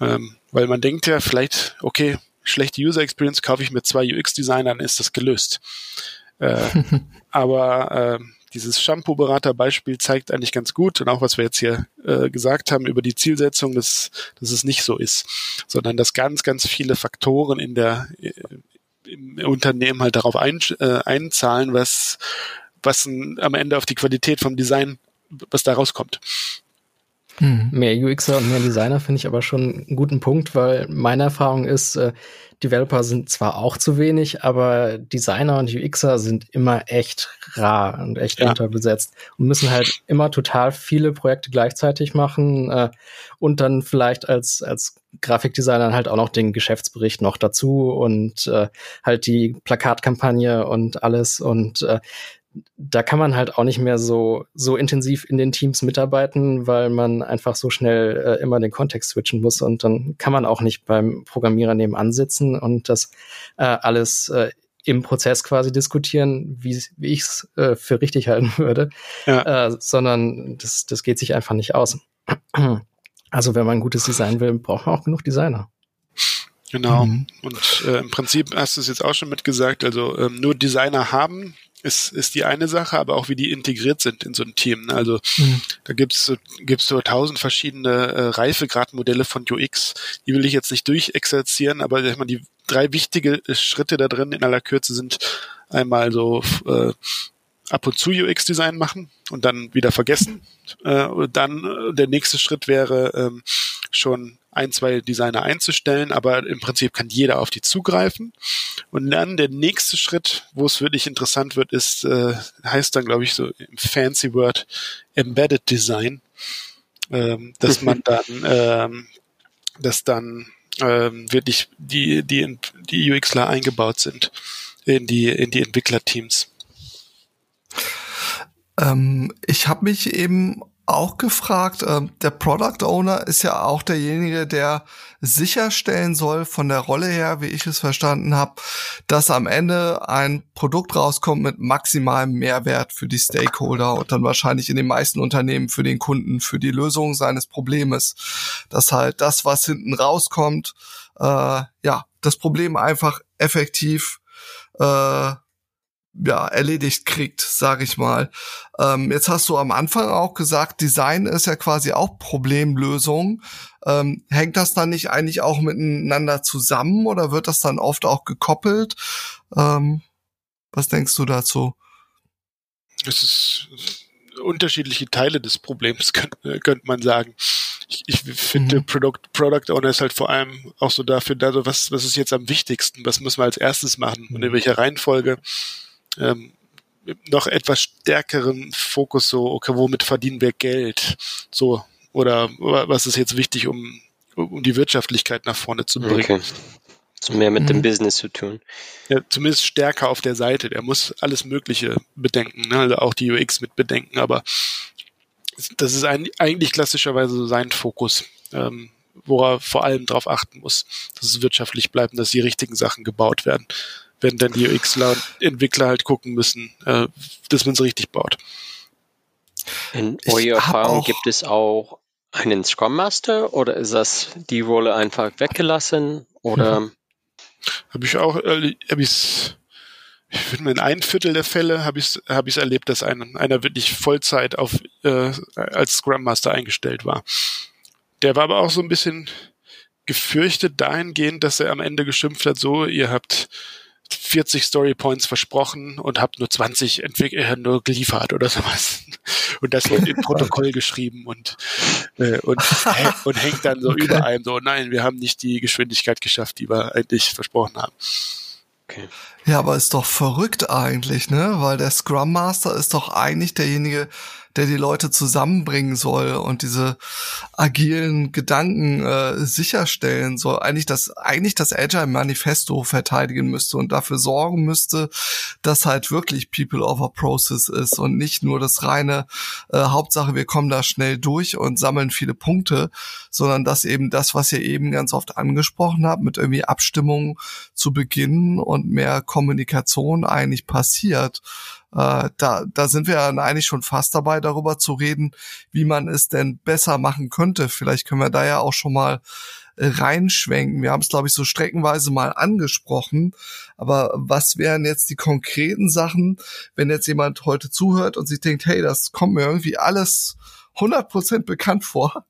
Ähm, weil man denkt ja vielleicht, okay, schlechte User Experience kaufe ich mit zwei UX-Designern, ist das gelöst. Äh, aber äh, dieses Shampoo-Berater-Beispiel zeigt eigentlich ganz gut und auch was wir jetzt hier äh, gesagt haben über die Zielsetzung, dass, dass es nicht so ist, sondern dass ganz, ganz viele Faktoren in der äh, im Unternehmen halt darauf ein, äh, einzahlen, was was ein, am Ende auf die Qualität vom Design, was da rauskommt. Hm. Mehr UXer und mehr Designer finde ich aber schon einen guten Punkt, weil meine Erfahrung ist, äh, Developer sind zwar auch zu wenig, aber Designer und UXer sind immer echt rar und echt ja. unterbesetzt und müssen halt immer total viele Projekte gleichzeitig machen äh, und dann vielleicht als, als Grafikdesigner halt auch noch den Geschäftsbericht noch dazu und äh, halt die Plakatkampagne und alles und äh, da kann man halt auch nicht mehr so, so intensiv in den Teams mitarbeiten, weil man einfach so schnell äh, immer den Kontext switchen muss und dann kann man auch nicht beim Programmierer nebenan sitzen und das äh, alles äh, im Prozess quasi diskutieren, wie, wie ich es äh, für richtig halten würde, ja. äh, sondern das, das geht sich einfach nicht aus. Also wenn man ein gutes Design will, braucht man auch genug Designer. Genau. Mhm. Und äh, im Prinzip hast du es jetzt auch schon mitgesagt, also ähm, nur Designer haben ist, ist die eine Sache, aber auch wie die integriert sind in so ein Team. Ne? Also mhm. da gibt's gibt's so tausend verschiedene äh, Reifegradmodelle von UX. Die will ich jetzt nicht durchexerzieren, aber sag mal, die drei wichtige Schritte da drin in aller Kürze sind einmal so äh, ab und zu UX-Design machen und dann wieder vergessen. Äh, und dann äh, der nächste Schritt wäre ähm, schon ein, zwei Designer einzustellen, aber im Prinzip kann jeder auf die zugreifen. Und dann der nächste Schritt, wo es wirklich interessant wird, ist, äh, heißt dann, glaube ich, so im fancy Word Embedded Design, ähm, dass man dann, ähm, dass dann ähm, wirklich die, die, die UXler eingebaut sind in die, in die Entwicklerteams. Ähm, ich habe mich eben auch gefragt, äh, der Product Owner ist ja auch derjenige, der sicherstellen soll von der Rolle her, wie ich es verstanden habe, dass am Ende ein Produkt rauskommt mit maximalem Mehrwert für die Stakeholder und dann wahrscheinlich in den meisten Unternehmen für den Kunden, für die Lösung seines Problems. Dass halt das, was hinten rauskommt, äh, ja, das Problem einfach effektiv äh, ja, erledigt kriegt, sage ich mal. Ähm, jetzt hast du am Anfang auch gesagt, Design ist ja quasi auch Problemlösung. Ähm, hängt das dann nicht eigentlich auch miteinander zusammen oder wird das dann oft auch gekoppelt? Ähm, was denkst du dazu? Es ist unterschiedliche Teile des Problems, könnte könnt man sagen. Ich, ich finde, mhm. Product, Product Owner ist halt vor allem auch so dafür, da so, was, was ist jetzt am wichtigsten, was müssen wir als erstes machen und in mhm. welcher Reihenfolge ähm, noch etwas stärkeren Fokus so, okay, womit verdienen wir Geld? So, oder was ist jetzt wichtig, um, um die Wirtschaftlichkeit nach vorne zu bringen? Okay. So mehr mit mhm. dem Business zu tun. Ja, zumindest stärker auf der Seite. Der muss alles Mögliche bedenken, ne? also auch die UX mit bedenken, aber das ist eigentlich klassischerweise so sein Fokus, ähm, wo er vor allem darauf achten muss, dass es wirtschaftlich bleibt und dass die richtigen Sachen gebaut werden wenn dann die UXler und Entwickler halt gucken müssen, äh, dass man es richtig baut. In eurer Erfahrung gibt es auch einen Scrum Master oder ist das die Rolle einfach weggelassen oder? Mhm. Habe ich auch, äh, habe ich ich finde, in ein Viertel der Fälle habe ich es hab ich's erlebt, dass ein, einer wirklich Vollzeit auf, äh, als Scrum Master eingestellt war. Der war aber auch so ein bisschen gefürchtet dahingehend, dass er am Ende geschimpft hat, so, ihr habt 40 Story Points versprochen und habt nur 20 entwick äh, nur geliefert oder sowas. Und das wird in Protokoll geschrieben und, äh, und, und hängt dann so okay. über einem so, nein, wir haben nicht die Geschwindigkeit geschafft, die wir eigentlich versprochen haben. Okay. Ja, aber ist doch verrückt eigentlich, ne? Weil der Scrum Master ist doch eigentlich derjenige, der die Leute zusammenbringen soll und diese agilen Gedanken äh, sicherstellen soll, eigentlich das eigentlich das Agile Manifesto verteidigen müsste und dafür sorgen müsste, dass halt wirklich People over Process ist und nicht nur das reine äh, Hauptsache wir kommen da schnell durch und sammeln viele Punkte, sondern dass eben das, was ihr eben ganz oft angesprochen habt, mit irgendwie Abstimmungen zu beginnen und mehr Kommunikation eigentlich passiert. Äh, da, da sind wir dann eigentlich schon fast dabei, darüber zu reden, wie man es denn besser machen könnte. Vielleicht können wir da ja auch schon mal reinschwenken. Wir haben es, glaube ich, so streckenweise mal angesprochen. Aber was wären jetzt die konkreten Sachen, wenn jetzt jemand heute zuhört und sich denkt, hey, das kommt mir irgendwie alles 100% bekannt vor.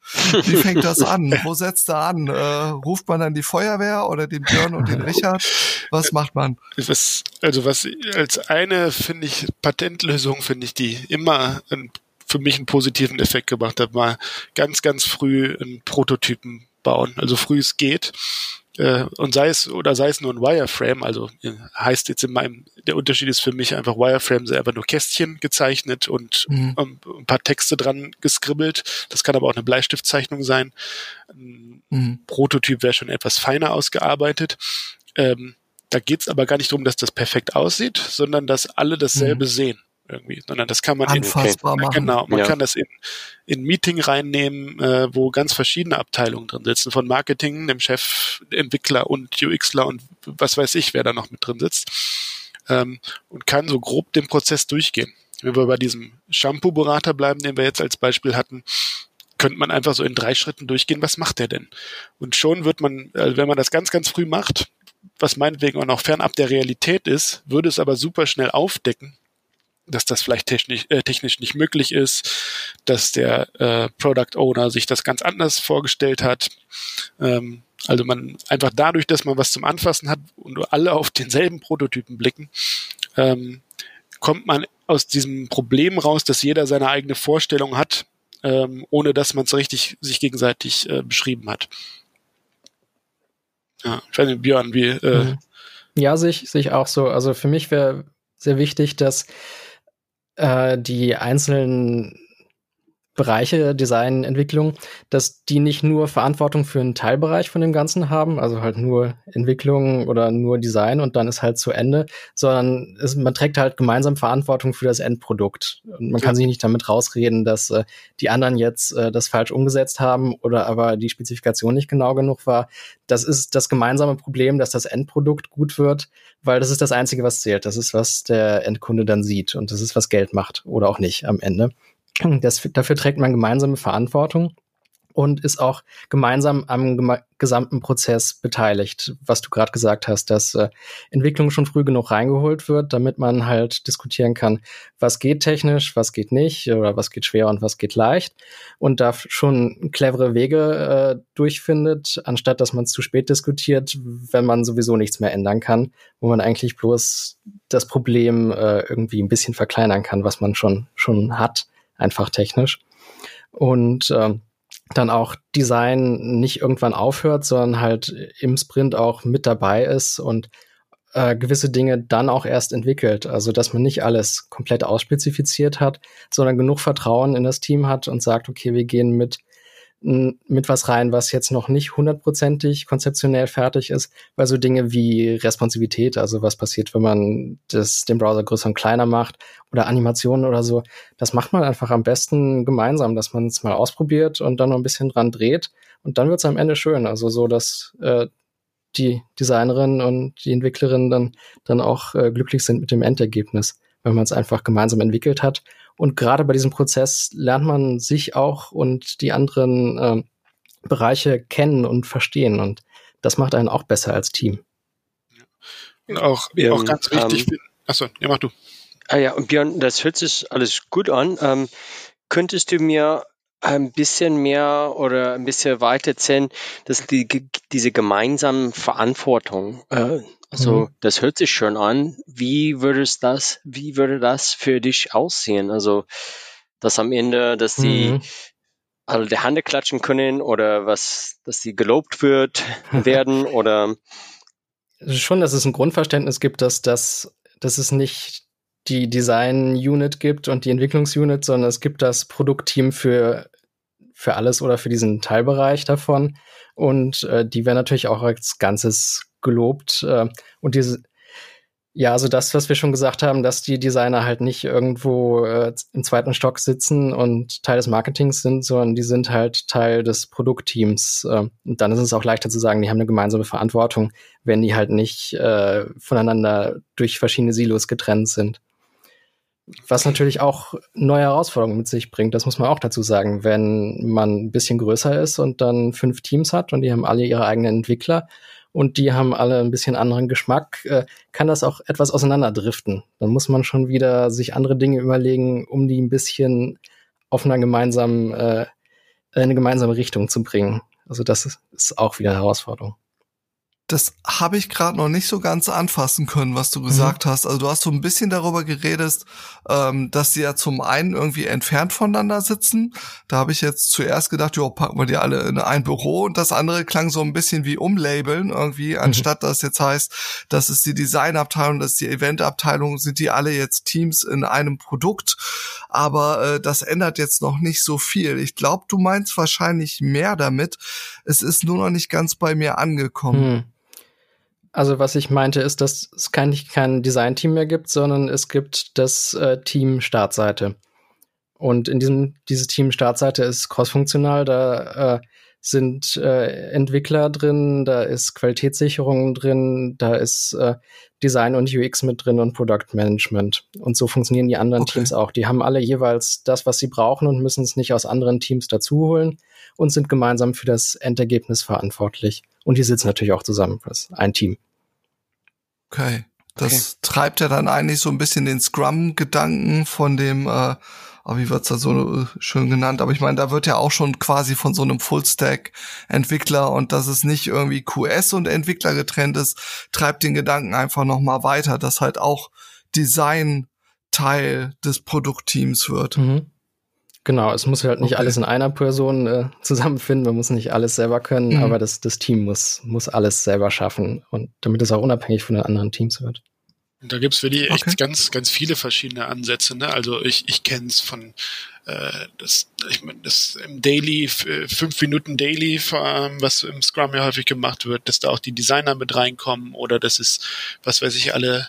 Wie fängt das an? Wo setzt er an? Äh, ruft man dann die Feuerwehr oder den Björn und den Richard? Was macht man? Was, also was als eine, finde ich, Patentlösung, finde ich, die immer ein, für mich einen positiven Effekt gemacht hat, mal ganz, ganz früh einen Prototypen bauen. Also früh es geht äh, und sei es oder sei es nur ein Wireframe, also heißt jetzt in meinem, der Unterschied ist für mich einfach Wireframe sind einfach nur Kästchen gezeichnet und mhm. um, ein paar Texte dran geskribbelt. Das kann aber auch eine Bleistiftzeichnung sein. Ein mhm. Prototyp wäre schon etwas feiner ausgearbeitet. Ähm, da geht es aber gar nicht darum, dass das perfekt aussieht, sondern dass alle dasselbe mhm. sehen irgendwie, sondern das kann man Anfassbar in, machen. genau, man Ja. kann das in in ein Meeting reinnehmen, äh, wo ganz verschiedene Abteilungen drin sitzen, von Marketing, dem Chef, Entwickler und UXler und was weiß ich, wer da noch mit drin sitzt, ähm, und kann so grob den Prozess durchgehen. Wenn wir bei diesem Shampoo-Berater bleiben, den wir jetzt als Beispiel hatten, könnte man einfach so in drei Schritten durchgehen, was macht der denn? Und schon wird man, äh, wenn man das ganz, ganz früh macht, was meinetwegen auch noch fernab der Realität ist, würde es aber super schnell aufdecken, dass das vielleicht technisch, äh, technisch nicht möglich ist, dass der äh, Product Owner sich das ganz anders vorgestellt hat. Ähm, also man einfach dadurch, dass man was zum Anfassen hat und alle auf denselben Prototypen blicken, ähm, kommt man aus diesem Problem raus, dass jeder seine eigene Vorstellung hat, ähm, ohne dass man es richtig sich gegenseitig äh, beschrieben hat. Ja, ich weiß nicht, Björn, wie äh, Mhm. Ja, sehe ich, sehe ich auch so. Also für mich wäre sehr wichtig, dass äh, die einzelnen Bereiche, Design, Entwicklung, dass die nicht nur Verantwortung für einen Teilbereich von dem Ganzen haben, also halt nur Entwicklung oder nur Design und dann ist halt zu Ende, sondern es, man trägt halt gemeinsam Verantwortung für das Endprodukt. Und man kann Ja. sich nicht damit rausreden, dass äh, die anderen jetzt äh, das falsch umgesetzt haben oder aber die Spezifikation nicht genau genug war. Das ist das gemeinsame Problem, dass das Endprodukt gut wird, weil das ist das Einzige, was zählt. Das ist, was der Endkunde dann sieht und das ist, was Geld macht oder auch nicht am Ende. Das, dafür trägt man gemeinsame Verantwortung und ist auch gemeinsam am gema gesamten Prozess beteiligt. Was du gerade gesagt hast, dass äh, Entwicklung schon früh genug reingeholt wird, damit man halt diskutieren kann, was geht technisch, was geht nicht oder was geht schwer und was geht leicht und da schon clevere Wege äh, durchfindet, anstatt dass man es zu spät diskutiert, wenn man sowieso nichts mehr ändern kann, wo man eigentlich bloß das Problem äh, irgendwie ein bisschen verkleinern kann, was man schon schon hat, einfach technisch. Und ähm, dann auch Design nicht irgendwann aufhört, sondern halt im Sprint auch mit dabei ist und äh, gewisse Dinge dann auch erst entwickelt. Also dass man nicht alles komplett ausspezifiziert hat, sondern genug Vertrauen in das Team hat und sagt, okay, wir gehen mit mit was rein, was jetzt noch nicht hundertprozentig konzeptionell fertig ist, weil so Dinge wie Responsivität, also was passiert, wenn man das, den Browser größer und kleiner macht oder Animationen oder so, das macht man einfach am besten gemeinsam, dass man es mal ausprobiert und dann noch ein bisschen dran dreht und dann wird es am Ende schön. Also so, dass äh, die Designerin und die Entwicklerin dann, dann auch äh, glücklich sind mit dem Endergebnis, weil man es einfach gemeinsam entwickelt hat. Und gerade bei diesem Prozess lernt man sich auch und die anderen ähm, Bereiche kennen und verstehen. Und das macht einen auch besser als Team. und auch, Ähm, auch ganz wichtig. ähm, Achso, ja, mach du. Ah ja, und Björn, das hört sich alles gut an. Ähm, könntest du mir ein bisschen mehr oder ein bisschen weiter erzählen, dass die, diese gemeinsame Verantwortung, äh, also Mhm. das hört sich schon an. Wie würde es das, wie würde das für dich aussehen? Also, dass am Ende, dass die Mhm. alle die Hände klatschen können oder was, dass sie gelobt wird, werden oder schon, dass es ein Grundverständnis gibt, dass, das, dass es nicht die Design-Unit gibt und die Entwicklungsunit, sondern es gibt das Produktteam für, für alles oder für diesen Teilbereich davon. Und äh, die werden natürlich auch als Ganzes gelobt. Äh, und diese, ja, also das, was wir schon gesagt haben, dass die Designer halt nicht irgendwo äh, im zweiten Stock sitzen und Teil des Marketings sind, sondern die sind halt Teil des Produktteams. Äh, und dann ist es auch leichter zu sagen, die haben eine gemeinsame Verantwortung, wenn die halt nicht äh, voneinander durch verschiedene Silos getrennt sind. Was natürlich auch neue Herausforderungen mit sich bringt, das muss man auch dazu sagen. Wenn man ein bisschen größer ist und dann fünf Teams hat und die haben alle ihre eigenen Entwickler und die haben alle ein bisschen anderen Geschmack, äh, kann das auch etwas auseinanderdriften. Dann muss man schon wieder sich andere Dinge überlegen, um die ein bisschen auf einer gemeinsamen, äh, eine gemeinsame Richtung zu bringen. Also das ist, ist auch wieder eine Herausforderung das habe ich gerade noch nicht so ganz anfassen können, was du gesagt mhm. hast. Also du hast so ein bisschen darüber geredet, ähm, dass sie ja zum einen irgendwie entfernt voneinander sitzen. Da habe ich jetzt zuerst gedacht, jo, packen wir die alle in ein Büro. Und das andere klang so ein bisschen wie umlabeln irgendwie, mhm. anstatt dass jetzt heißt, das ist die Designabteilung, das ist die Eventabteilung, sind die alle jetzt Teams in einem Produkt. Aber äh, das ändert jetzt noch nicht so viel. Ich glaube, du meinst wahrscheinlich mehr damit. Es ist nur noch nicht ganz bei mir angekommen. Mhm. Also was ich meinte, ist, dass es kein, kein Design-Team mehr gibt, sondern es gibt das äh, Team Startseite. Und in diesem dieses Team Startseite ist crossfunktional, da äh, sind äh, Entwickler drin, da ist Qualitätssicherung drin, da ist äh, Design und UX mit drin und Product Management. Und so funktionieren die anderen okay. Teams auch. Die haben alle jeweils das, was sie brauchen und müssen es nicht aus anderen Teams dazuholen und sind gemeinsam für das Endergebnis verantwortlich. Und die sitzen natürlich auch zusammen, das ein Team. Okay. Das okay. treibt ja dann eigentlich so ein bisschen den Scrum-Gedanken von dem, äh, wie wird's da so äh, schön genannt, aber ich meine, da wird ja auch schon quasi von so einem Full-Stack-Entwickler und dass es nicht irgendwie QS und Entwickler getrennt ist, treibt den Gedanken einfach nochmal weiter, dass halt auch Design Teil des Produktteams wird. Mhm. Genau, es muss halt nicht okay. alles in einer Person äh, zusammenfinden, man muss nicht alles selber können, mhm. aber das, das Team muss, muss alles selber schaffen und damit es auch unabhängig von den anderen Teams wird. Und da gibt's für die echt okay. ganz, ganz viele verschiedene Ansätze. Ne? Also ich, ich kenne es von äh, das, ich mein, das im Daily, fünf Minuten Daily, was im Scrum ja häufig gemacht wird, dass da auch die Designer mit reinkommen oder das ist, was weiß ich, alle,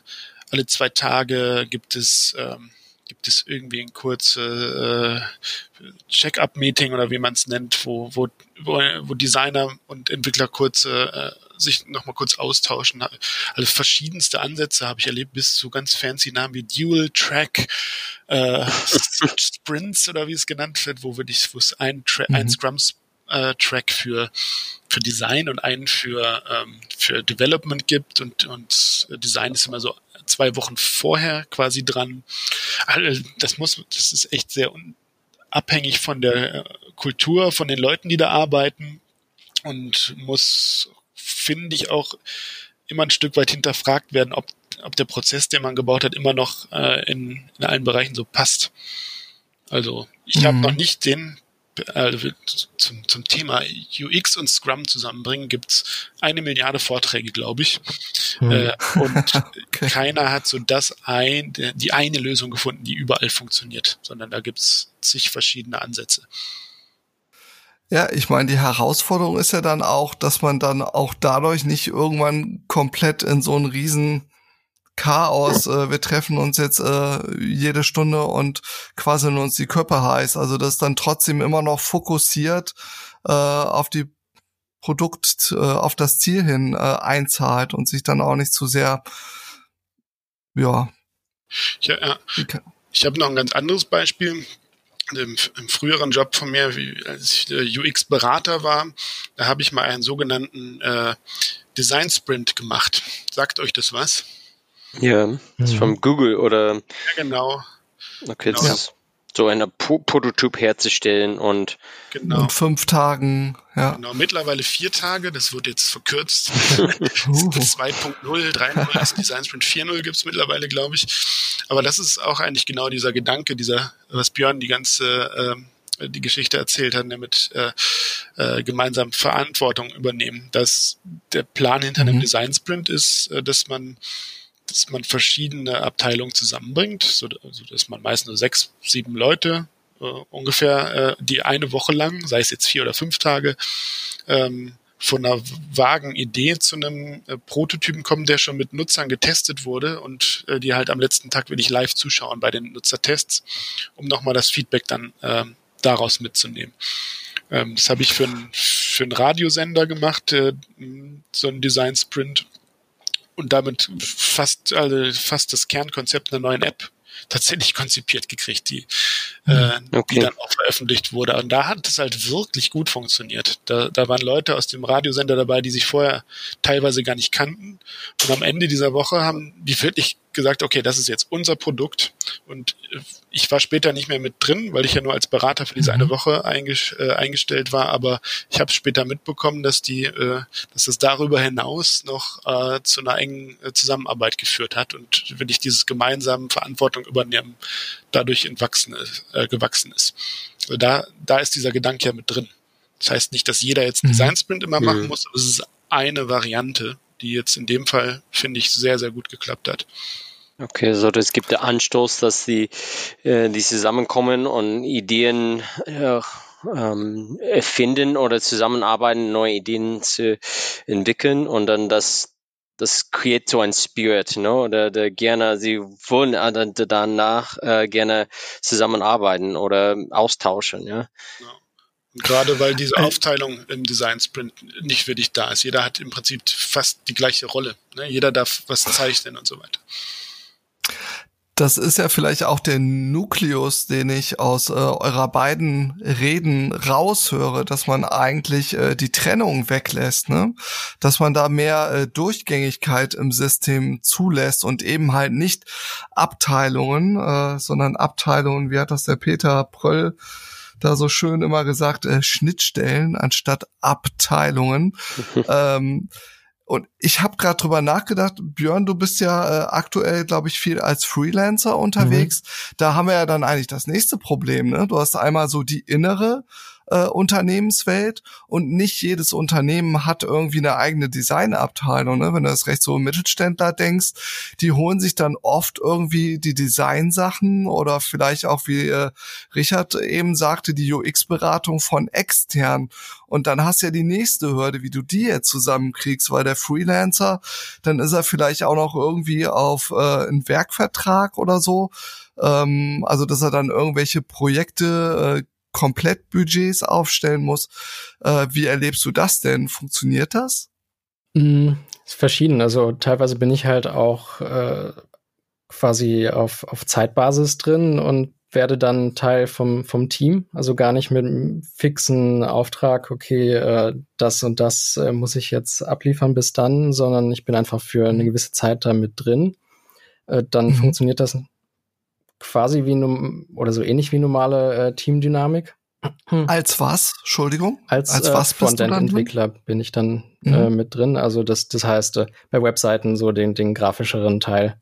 alle zwei Tage gibt es ähm, gibt es irgendwie ein kurzes äh, Check-up-Meeting oder wie man es nennt, wo, wo, wo, Designer und Entwickler kurz äh, sich nochmal kurz austauschen. Also verschiedenste Ansätze habe ich erlebt, bis zu ganz fancy Namen wie Dual Track, äh, Sprints oder wie es genannt wird, wo wirklich, wo es ein, Tra mhm. ein Scrum äh, Track für für Design und einen für ähm, für Development gibt und und Design ist immer so zwei Wochen vorher quasi dran. Also, das muss, das ist echt sehr abhängig von der äh, Kultur, von den Leuten, die da arbeiten und muss, finde ich, auch immer ein Stück weit hinterfragt werden, ob, ob der Prozess, den man gebaut hat, immer noch äh, in, in allen Bereichen so passt. Also ich mhm. habe noch nicht den also zum, zum Thema UX und Scrum zusammenbringen, gibt's eine Milliarde Vorträge, glaube ich. Hm. Äh, und okay. keiner hat so das ein, die eine Lösung gefunden, die überall funktioniert, sondern da gibt's zig verschiedene Ansätze. Ja, ich meine, die Herausforderung ist ja dann auch, dass man dann auch dadurch nicht irgendwann komplett in so einen riesen Chaos. Äh, wir treffen uns jetzt äh, jede Stunde und quasi uns die Köpfe heiß. Also das dann trotzdem immer noch fokussiert äh, auf die Produkt, äh, auf das Ziel hin äh, einzahlt und sich dann auch nicht zu sehr, ja. Ja, ja. Ich habe noch ein ganz anderes Beispiel. Im, im, früheren Job von mir, wie, als ich äh, UX-Berater war, da habe ich mal einen sogenannten äh, Design Sprint gemacht. Sagt euch das was? Ja, das ist mhm. von Google oder. Ja, genau. Okay, genau. das ist so ein Pro Prototyp herzustellen und genau. in fünf Tagen, ja. Genau, mittlerweile vier Tage, das wird jetzt verkürzt. das 2.0, 3.0, das Design Sprint 4.0 gibt's mittlerweile, glaube ich. Aber das ist auch eigentlich genau dieser Gedanke, dieser, was Björn die ganze äh, die Geschichte erzählt hat, nämlich äh, äh, gemeinsam Verantwortung übernehmen. Dass der Plan hinter mhm. einem Design Sprint ist, äh, dass man dass man verschiedene Abteilungen zusammenbringt, so, so dass man meist nur sechs, sieben Leute äh, ungefähr, äh, die eine Woche lang, sei es jetzt vier oder fünf Tage, ähm, von einer vagen Idee zu einem äh, Prototypen kommen, der schon mit Nutzern getestet wurde und äh, die halt am letzten Tag wirklich live zuschauen bei den Nutzertests, um nochmal das Feedback dann äh, daraus mitzunehmen. Ähm, das habe ich für, ein, für einen Radiosender gemacht, äh, so ein Design Sprint und damit fast, also fast das Kernkonzept einer neuen App tatsächlich konzipiert gekriegt, die, äh, okay. die dann auch veröffentlicht wurde. Und da hat es halt wirklich gut funktioniert. Da, da waren Leute aus dem Radiosender dabei, die sich vorher teilweise gar nicht kannten. Und am Ende dieser Woche haben die wirklich gesagt, okay, das ist jetzt unser Produkt. Und äh, ich war später nicht mehr mit drin, weil ich ja nur als Berater für diese eine mhm. Woche äh, eingestellt war. Aber ich habe später mitbekommen, dass die, äh, dass es darüber hinaus noch zu einer engen Zusammenarbeit geführt hat und wenn ich dieses gemeinsame Verantwortung übernehmen dadurch entwachsen ist, gewachsen ist. Also da, da ist dieser Gedanke ja mit drin. Das heißt nicht, dass jeder jetzt einen mhm. Design Sprint immer machen muss, aber es ist eine Variante, die jetzt in dem Fall, finde ich, sehr, sehr gut geklappt hat. Okay, so das gibt der Anstoß, dass die, äh, die zusammenkommen und Ideen äh, ähm, erfinden oder zusammenarbeiten, neue Ideen zu entwickeln und dann das das kreiert so ein Spirit, ne? Oder der gerne, sie wollen äh, danach äh, gerne zusammenarbeiten oder austauschen, ja. ja. Gerade weil diese Aufteilung im Design Sprint nicht wirklich da ist. Jeder hat im Prinzip fast die gleiche Rolle. Ne? Jeder darf was zeichnen und so weiter. Das ist ja vielleicht auch der Nukleus, den ich aus äh, eurer beiden Reden raushöre, dass man eigentlich äh, die Trennung weglässt, ne? Dass man da mehr äh, Durchgängigkeit im System zulässt und eben halt nicht Abteilungen, äh, sondern Abteilungen, wie hat das der Peter Pröll da so schön immer gesagt, äh, Schnittstellen anstatt Abteilungen. ähm, und ich habe gerade drüber nachgedacht, Björn, du bist ja äh, aktuell, glaube ich, viel als Freelancer unterwegs. Mhm. Da haben wir ja dann eigentlich das nächste Problem. Ne? Du hast einmal so die innere äh, Unternehmenswelt und nicht jedes Unternehmen hat irgendwie eine eigene Designabteilung. Ne? Wenn du das recht so Mittelständler denkst, die holen sich dann oft irgendwie die Designsachen oder vielleicht auch, wie äh, Richard eben sagte, die UX-Beratung von extern. Und dann hast du ja die nächste Hürde, wie du die jetzt zusammenkriegst, weil der Freelancer, dann ist er vielleicht auch noch irgendwie auf äh, einen Werkvertrag oder so. Ähm, also, dass er dann irgendwelche Projekte äh, Komplettbudgets aufstellen muss. Äh, wie erlebst du das denn? Funktioniert das? Ist verschieden. Also teilweise bin ich halt auch äh, quasi auf, auf Zeitbasis drin und werde dann Teil vom, vom Team, also gar nicht mit einem fixen Auftrag, okay, äh, das und das äh, muss ich jetzt abliefern bis dann, sondern ich bin einfach für eine gewisse Zeit da mit drin. Äh, dann mhm. funktioniert das quasi wie oder so ähnlich wie normale äh, Teamdynamik. Als was? Entschuldigung? Als, Als äh, was Frontend-Entwickler bin ich dann mhm. äh, mit drin. Also das, das heißt, äh, bei Webseiten so den, den grafischeren Teil,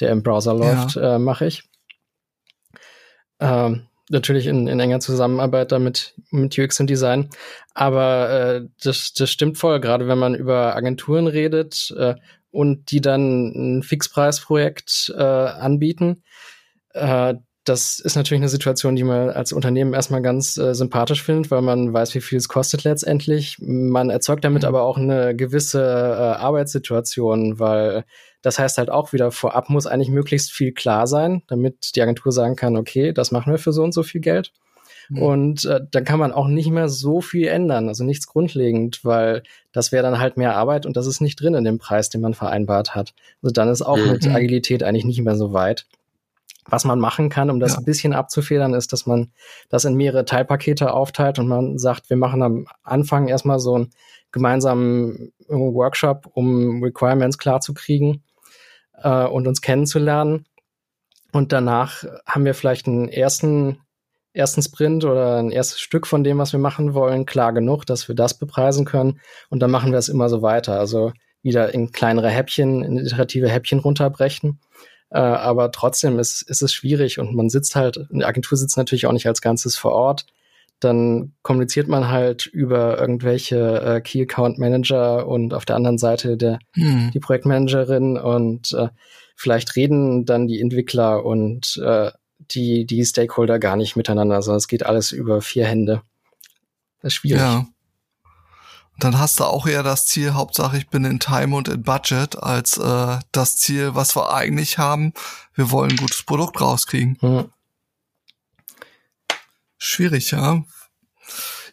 der im Browser läuft, ja. äh, mache ich. Ähm, natürlich in, in enger Zusammenarbeit damit mit UX und Design. Aber äh, das, das stimmt voll, gerade wenn man über Agenturen redet äh, und die dann ein Fixpreisprojekt äh, anbieten äh, das ist natürlich eine Situation, die man als Unternehmen erstmal ganz äh, sympathisch findet, weil man weiß, wie viel es kostet letztendlich. Man erzeugt damit mhm. aber auch eine gewisse äh, Arbeitssituation, weil das heißt halt auch wieder, vorab muss eigentlich möglichst viel klar sein, damit die Agentur sagen kann, okay, das machen wir für so und so viel Geld. Mhm. Und äh, dann kann man auch nicht mehr so viel ändern, also nichts grundlegend, weil das wäre dann halt mehr Arbeit und das ist nicht drin in dem Preis, den man vereinbart hat. Also dann ist auch mhm. mit Agilität eigentlich nicht mehr so weit. Was man machen kann, um das ja. ein bisschen abzufedern, ist, dass man das in mehrere Teilpakete aufteilt und man sagt, wir machen am Anfang erstmal so einen gemeinsamen Workshop, um Requirements klarzukriegen äh, und uns kennenzulernen. Und danach haben wir vielleicht einen ersten, ersten Sprint oder ein erstes Stück von dem, was wir machen wollen, klar genug, dass wir das bepreisen können. Und dann machen wir es immer so weiter. Also wieder in kleinere Häppchen, in iterative Häppchen runterbrechen äh, aber trotzdem ist, ist es schwierig und man sitzt halt, eine Agentur sitzt natürlich auch nicht als Ganzes vor Ort. Dann kommuniziert man halt über irgendwelche äh, Key Account Manager und auf der anderen Seite der, hm. die Projektmanagerin und äh, vielleicht reden dann die Entwickler und äh, die, die Stakeholder gar nicht miteinander, sondern es geht alles über vier Hände. Das ist schwierig. Ja dann hast du auch eher das Ziel, Hauptsache ich bin in Time und in Budget, als äh, das Ziel, was wir eigentlich haben, wir wollen ein gutes Produkt rauskriegen. Mhm. Schwierig, ja.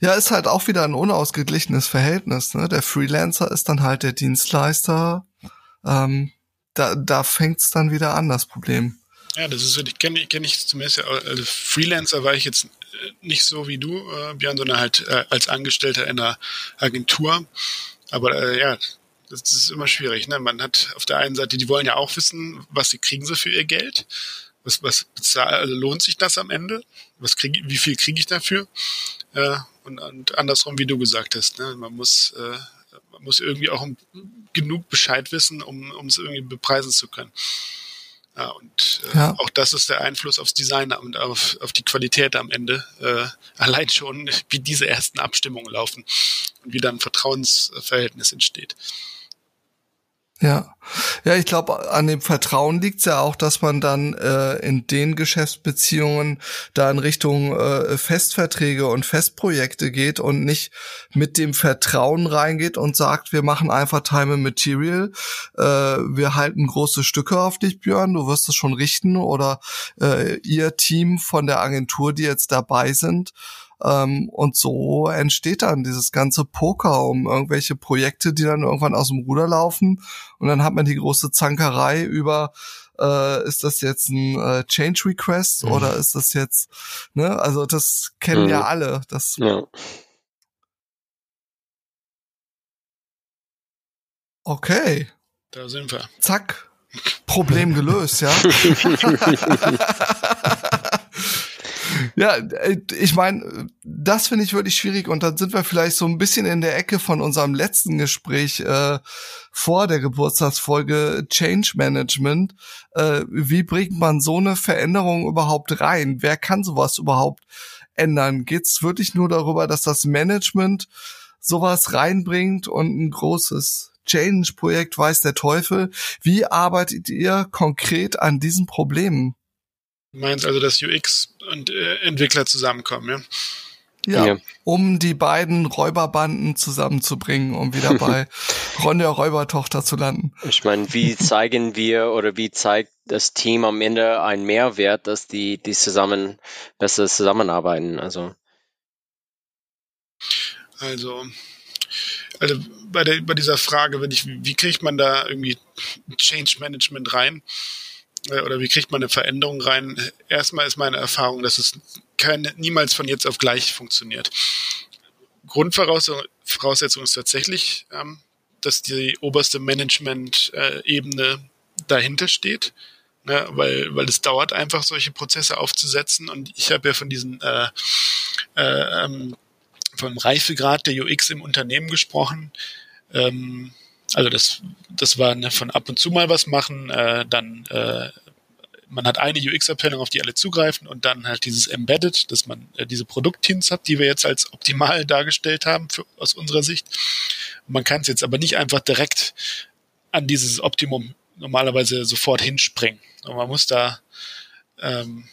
Ja, ist halt auch wieder ein unausgeglichenes Verhältnis. Ne? Der Freelancer ist dann halt der Dienstleister. Ähm, da da fängt's dann wieder an, das Problem. Ja, das ist wirklich, kenne kenn ich zumindest, als Freelancer war ich jetzt nicht so wie du, äh, Björn, sondern halt äh, als Angestellter in einer Agentur. Aber äh, ja, das, das ist immer schwierig. Ne? Man hat auf der einen Seite, die wollen ja auch wissen, was sie kriegen sie für ihr Geld. Was, was bezahl, also lohnt sich das am Ende? Was krieg, wie viel kriege ich dafür? Äh, und, und andersrum, wie du gesagt hast, ne? man muss äh, man muss irgendwie auch genug Bescheid wissen, um es irgendwie bepreisen zu können. Ja, und äh, ja. auch das ist der Einfluss aufs Design und auf, auf die Qualität am Ende. Äh, allein schon, wie diese ersten Abstimmungen laufen und wie dann ein Vertrauensverhältnis entsteht. Ja, ja, ich glaube, an dem Vertrauen liegt es ja auch, dass man dann äh, in den Geschäftsbeziehungen da in Richtung äh, Festverträge und Festprojekte geht und nicht mit dem Vertrauen reingeht und sagt, wir machen einfach Time and Material, äh, wir halten große Stücke auf dich, Björn, du wirst es schon richten oder äh, ihr Team von der Agentur, die jetzt dabei sind, ähm, und so entsteht dann dieses ganze Poker um irgendwelche Projekte, die dann irgendwann aus dem Ruder laufen. Und dann hat man die große Zankerei über, äh, ist das jetzt ein äh, Change Request mhm. oder ist das jetzt, ne? Also das kennen mhm. ja alle. Das ja. Okay. Da sind wir. Zack. Problem gelöst, ja. Ja, äh, ich meine, das finde ich wirklich schwierig und dann sind wir vielleicht so ein bisschen in der Ecke von unserem letzten Gespräch äh, vor der Geburtstagsfolge Change Management. Äh, wie bringt man so eine Veränderung überhaupt rein? Wer kann sowas überhaupt ändern? Geht es wirklich nur darüber, dass das Management sowas reinbringt und ein großes Change-Projekt weiß der Teufel? Wie arbeitet ihr konkret an diesen Problemen? Du meinst also, dass UX und äh, Entwickler zusammenkommen, ja? Ja, ja, um die beiden Räuberbanden zusammenzubringen, um wieder bei Ronja Räubertochter zu landen. Ich meine, wie zeigen wir oder wie zeigt das Team am Ende einen Mehrwert, dass die, die zusammen besser zusammenarbeiten? Also, also, also bei, der, bei dieser Frage, wenn ich, wie kriegt man da irgendwie Change Management rein? Äh, oder wie kriegt man eine Veränderung rein? Erstmal ist meine Erfahrung, dass es kein, niemals von jetzt auf gleich funktioniert. Grundvoraussetzung ist tatsächlich, ähm, dass die oberste Management-Ebene dahinter steht, ne, weil, weil es dauert einfach, solche Prozesse aufzusetzen. Und ich habe ja von diesen äh, äh, ähm, vom Reifegrad der UX im Unternehmen gesprochen. Ähm, also das, das war ne, von ab und zu mal was machen, äh, dann äh, man hat eine UX-Abteilung, auf die alle zugreifen und dann halt dieses Embedded, dass man äh, diese Produktteams hat, die wir jetzt als optimal dargestellt haben für, aus unserer Sicht. Man kann es jetzt aber nicht einfach direkt an dieses Optimum normalerweise sofort hinspringen. Und man muss da ähm,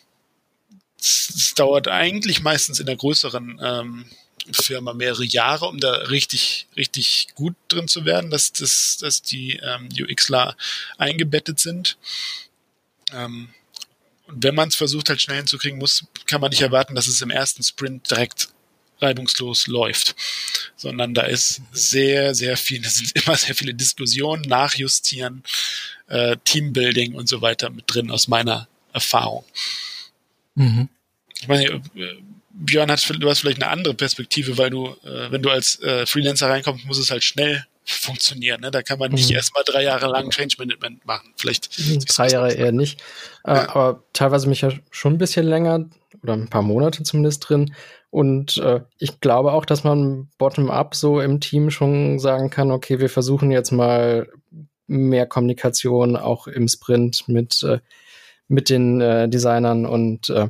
es dauert eigentlich meistens in der größeren ähm, Firma mehrere Jahre, um da richtig, richtig gut drin zu werden, dass, dass, dass die ähm, UXler eingebettet sind. Ähm, und wenn man es versucht halt schnell hinzukriegen muss, kann man nicht erwarten, dass es im ersten Sprint direkt reibungslos läuft, sondern da ist sehr, sehr viel, es sind immer sehr viele Diskussionen, Nachjustieren, äh, Teambuilding und so weiter mit drin aus meiner Erfahrung. Mhm. Ich meine, Björn hat, du hast vielleicht eine andere Perspektive, weil du, äh, wenn du als äh, Freelancer reinkommst, muss es halt schnell funktionieren. Ne? Da kann man nicht mhm. erst mal drei Jahre lang Change Management machen. Vielleicht mhm, drei Jahre eher nicht. Äh, ja. aber teilweise mich ja schon ein bisschen länger oder ein paar Monate zumindest drin. Und äh, ich glaube auch, dass man bottom-up so im Team schon sagen kann, okay, wir versuchen jetzt mal mehr Kommunikation auch im Sprint mit, äh, mit den äh, Designern und äh,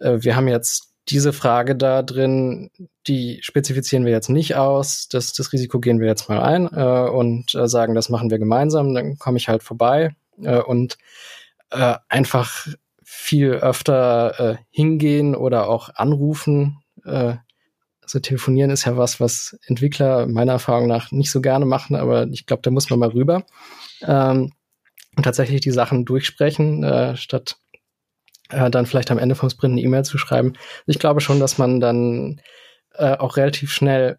äh wir haben jetzt diese Frage da drin, die spezifizieren wir jetzt nicht aus. Das, das Risiko gehen wir jetzt mal ein äh, und äh, sagen, das machen wir gemeinsam. Dann komme ich halt vorbei äh, und äh, einfach viel öfter äh, hingehen oder auch anrufen. Äh, also telefonieren ist ja was, was Entwickler meiner Erfahrung nach nicht so gerne machen, aber ich glaube, da muss man mal rüber. Ähm, und tatsächlich die Sachen durchsprechen, äh, statt äh, dann vielleicht am Ende vom Sprint eine E-Mail zu schreiben. Ich glaube schon, dass man dann äh, auch relativ schnell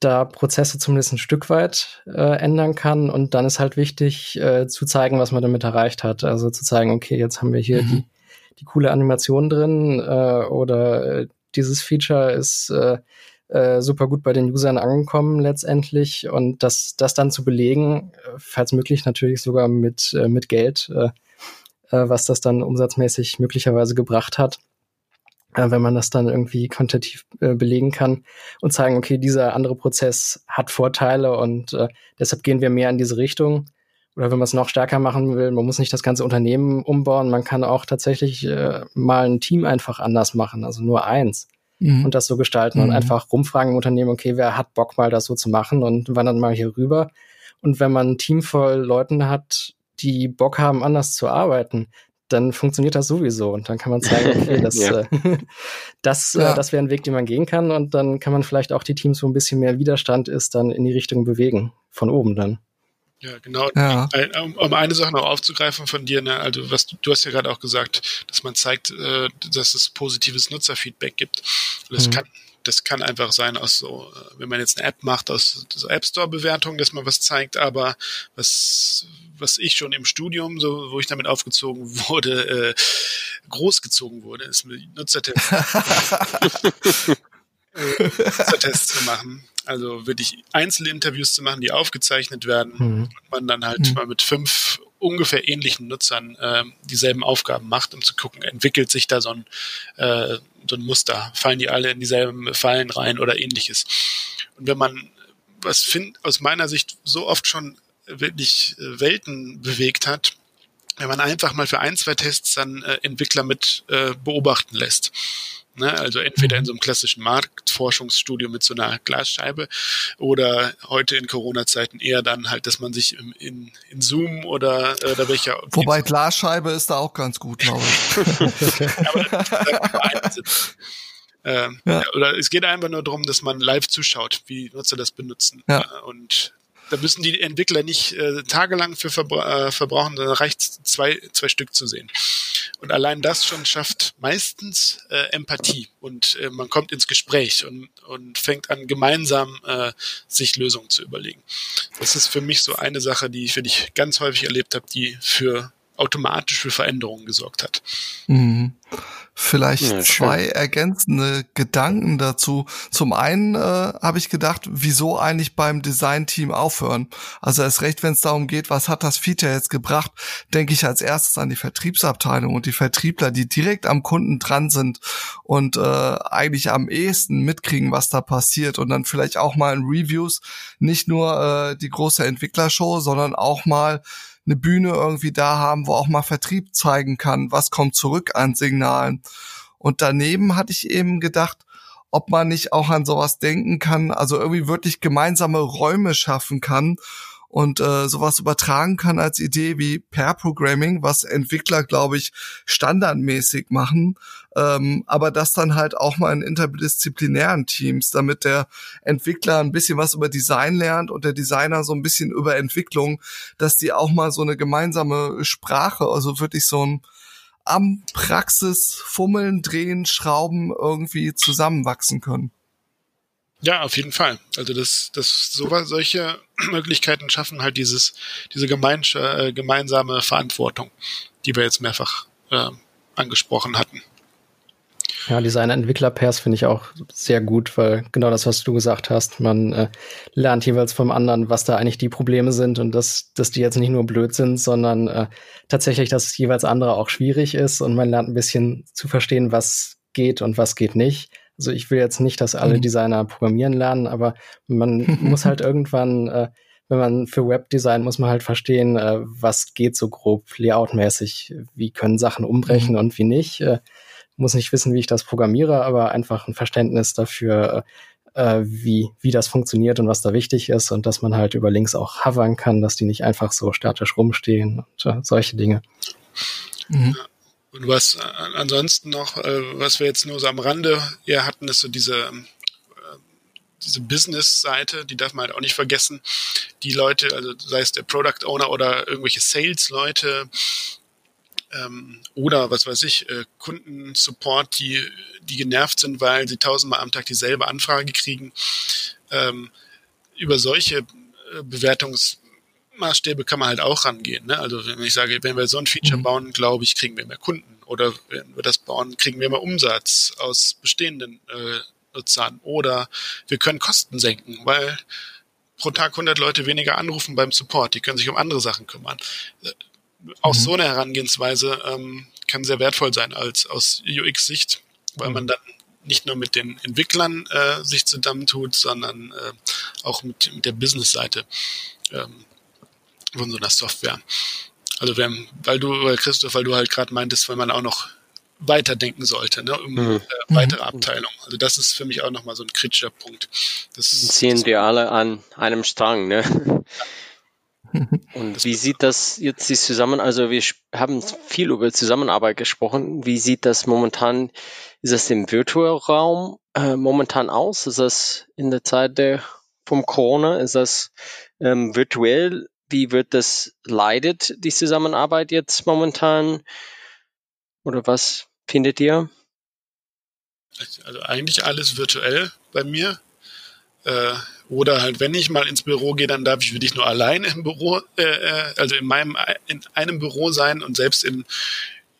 da Prozesse zumindest ein Stück weit äh, ändern kann. Und dann ist halt wichtig äh, zu zeigen, was man damit erreicht hat. Also zu zeigen, okay, jetzt haben wir hier mhm. die, die coole Animation drin äh, oder äh, dieses Feature ist äh, äh, super gut bei den Usern angekommen letztendlich. Und das, das dann zu belegen, äh, falls möglich natürlich sogar mit, äh, mit Geld, äh, äh, was das dann umsatzmäßig möglicherweise gebracht hat äh, wenn man das dann irgendwie quantitativ äh, belegen kann und zeigen, okay, dieser andere Prozess hat Vorteile und äh, deshalb gehen wir mehr in diese Richtung. Oder wenn man es noch stärker machen will, man muss nicht das ganze Unternehmen umbauen, man kann auch tatsächlich äh, mal ein Team einfach anders machen, also nur eins. Mhm. Und das so gestalten mhm. und einfach rumfragen im Unternehmen, okay, wer hat Bock mal das so zu machen und wandert mal hier rüber. Und wenn man ein Team voll Leuten hat, die Bock haben, anders zu arbeiten, dann funktioniert das sowieso und dann kann man zeigen, okay, das, ja. äh, das, äh, ja. äh, das wäre ein Weg, den man gehen kann und dann kann man vielleicht auch die Teams, wo ein bisschen mehr Widerstand ist, dann in die Richtung bewegen, von oben dann. Ja, genau. Ja. Um, um, eine Sache noch aufzugreifen von dir, ne, also was du, hast ja gerade auch gesagt, dass man zeigt, äh, dass es positives Nutzerfeedback gibt. Das mhm. kann das kann einfach sein aus so, äh, wenn man jetzt eine App macht, aus so App Store Bewertungen, dass man was zeigt, aber was, was ich schon im Studium, so, wo ich damit aufgezogen wurde, äh, großgezogen wurde, ist mit Nutzertests, äh, Nutzertests zu machen. Also wirklich Einzelinterviews zu machen, die aufgezeichnet werden mhm. und man dann halt mhm. mal mit fünf ungefähr ähnlichen Nutzern äh, dieselben Aufgaben macht, um zu gucken, entwickelt sich da so ein, äh, so ein Muster, fallen die alle in dieselben Fallen rein oder ähnliches. Und wenn man was find, aus meiner Sicht so oft schon wirklich äh, Welten bewegt hat, wenn man einfach mal für ein, zwei Tests dann äh, Entwickler mit äh, beobachten lässt. Ne? Also entweder in so einem klassischen Marktforschungsstudio mit so einer Glasscheibe oder heute in Corona-Zeiten eher dann halt, dass man sich im, in, in Zoom oder, äh, oder welcher. Wobei Glasscheibe ist da auch ganz gut, glaube ich. Ähm, ja. Oder es geht einfach nur darum, dass man live zuschaut, wie Nutzer das benutzen. Ja. Äh, und da müssen die Entwickler nicht äh, tagelang für verbra äh, verbrauchen, sondern reicht zwei, zwei Stück zu sehen. Und allein das schon schafft meistens äh, Empathie und äh, man kommt ins Gespräch und, und fängt an, gemeinsam äh, sich Lösungen zu überlegen. Das ist für mich so eine Sache, die ich, für dich ganz häufig erlebt habe, die für automatisch für Veränderungen gesorgt hat. Mhm. Vielleicht ja, zwei ergänzende Gedanken dazu. Zum einen äh, habe ich gedacht, wieso eigentlich beim Design-Team aufhören? Also erst recht, wenn es darum geht, was hat das Feature jetzt gebracht, denke ich als erstes an die Vertriebsabteilung und die Vertriebler, die direkt am Kunden dran sind und äh, eigentlich am ehesten mitkriegen, was da passiert und dann vielleicht auch mal in Reviews nicht nur äh, die große Entwicklershow, sondern auch mal eine Bühne irgendwie da haben, wo auch mal Vertrieb zeigen kann, was kommt zurück an Signalen. Und daneben hatte ich eben gedacht, ob man nicht auch an sowas denken kann, also irgendwie wirklich gemeinsame Räume schaffen kann und äh, sowas übertragen kann als Idee wie Pair Programming, was Entwickler, glaube ich, standardmäßig machen, ähm, aber das dann halt auch mal in interdisziplinären Teams, damit der Entwickler ein bisschen was über Design lernt und der Designer so ein bisschen über Entwicklung, dass die auch mal so eine gemeinsame Sprache, also wirklich so ein am Praxis fummeln, drehen, schrauben irgendwie zusammenwachsen können. Ja, auf jeden Fall. Also das, das so, solche Möglichkeiten schaffen halt dieses, diese äh, gemeinsame Verantwortung, die wir jetzt mehrfach äh, angesprochen hatten. Ja, Design-Entwickler-Pairs finde ich auch sehr gut, weil genau das, was du gesagt hast, man äh, lernt jeweils vom anderen, was da eigentlich die Probleme sind und dass, dass die jetzt nicht nur blöd sind, sondern äh, tatsächlich, dass jeweils andere auch schwierig ist und man lernt ein bisschen zu verstehen, was geht und was geht nicht. Also ich will jetzt nicht, dass alle mhm. Designer programmieren lernen, aber man muss halt irgendwann, äh, wenn man für Webdesign muss man halt verstehen, äh, was geht so grob layoutmäßig, wie können Sachen umbrechen mhm. und wie nicht. Äh, muss nicht wissen, wie ich das programmiere, aber einfach ein Verständnis dafür, äh, wie, wie das funktioniert und was da wichtig ist und dass man halt über Links auch hovern kann, dass die nicht einfach so statisch rumstehen und äh, solche Dinge. Mhm. Und was äh, ansonsten noch, äh, was wir jetzt nur so am Rande eher hatten, ist so diese, äh, diese Business-Seite, die darf man halt auch nicht vergessen. Die Leute, also sei es der Product Owner oder irgendwelche Sales-Leute, ähm, oder was weiß ich, äh, Kundensupport, die, die genervt sind, weil sie tausendmal am Tag dieselbe Anfrage kriegen. Ähm, über solche äh, Bewertungsmaßstäbe kann man halt auch rangehen. Ne? Also wenn ich sage, wenn wir so ein Feature mhm. bauen, glaube ich, kriegen wir mehr Kunden. Oder wenn wir das bauen, kriegen wir mehr Umsatz aus bestehenden äh, Nutzern. Oder wir können Kosten senken, weil pro Tag 100 Leute weniger anrufen beim Support. Die können sich um andere Sachen kümmern. Äh, auch mhm. so eine Herangehensweise ähm, kann sehr wertvoll sein als aus UX-Sicht, weil mhm. man dann nicht nur mit den Entwicklern äh, sich zusammentut, sondern äh, auch mit, mit der Business-Seite ähm, von so einer Software. Also haben, weil du, weil Christoph, weil du halt gerade meintest, weil man auch noch weiterdenken sollte, ne, um mhm. äh, weitere mhm. Abteilungen. Also das ist für mich auch nochmal so ein kritischer Punkt. Das ziehen wir alle an einem Strang, ne? Und wie sieht das jetzt die Zusammen, also wir haben viel über Zusammenarbeit gesprochen. Wie sieht das momentan, ist das im Virtualraum äh, momentan aus? Ist das in der Zeit der, vom Corona, ist das ähm, virtuell? Wie wird das leidet, die Zusammenarbeit jetzt momentan? Oder was findet ihr? Also eigentlich alles virtuell bei mir. Äh, oder halt, wenn ich mal ins Büro gehe, dann darf ich wirklich nur allein im Büro, äh, äh, also in meinem, in einem Büro sein und selbst in,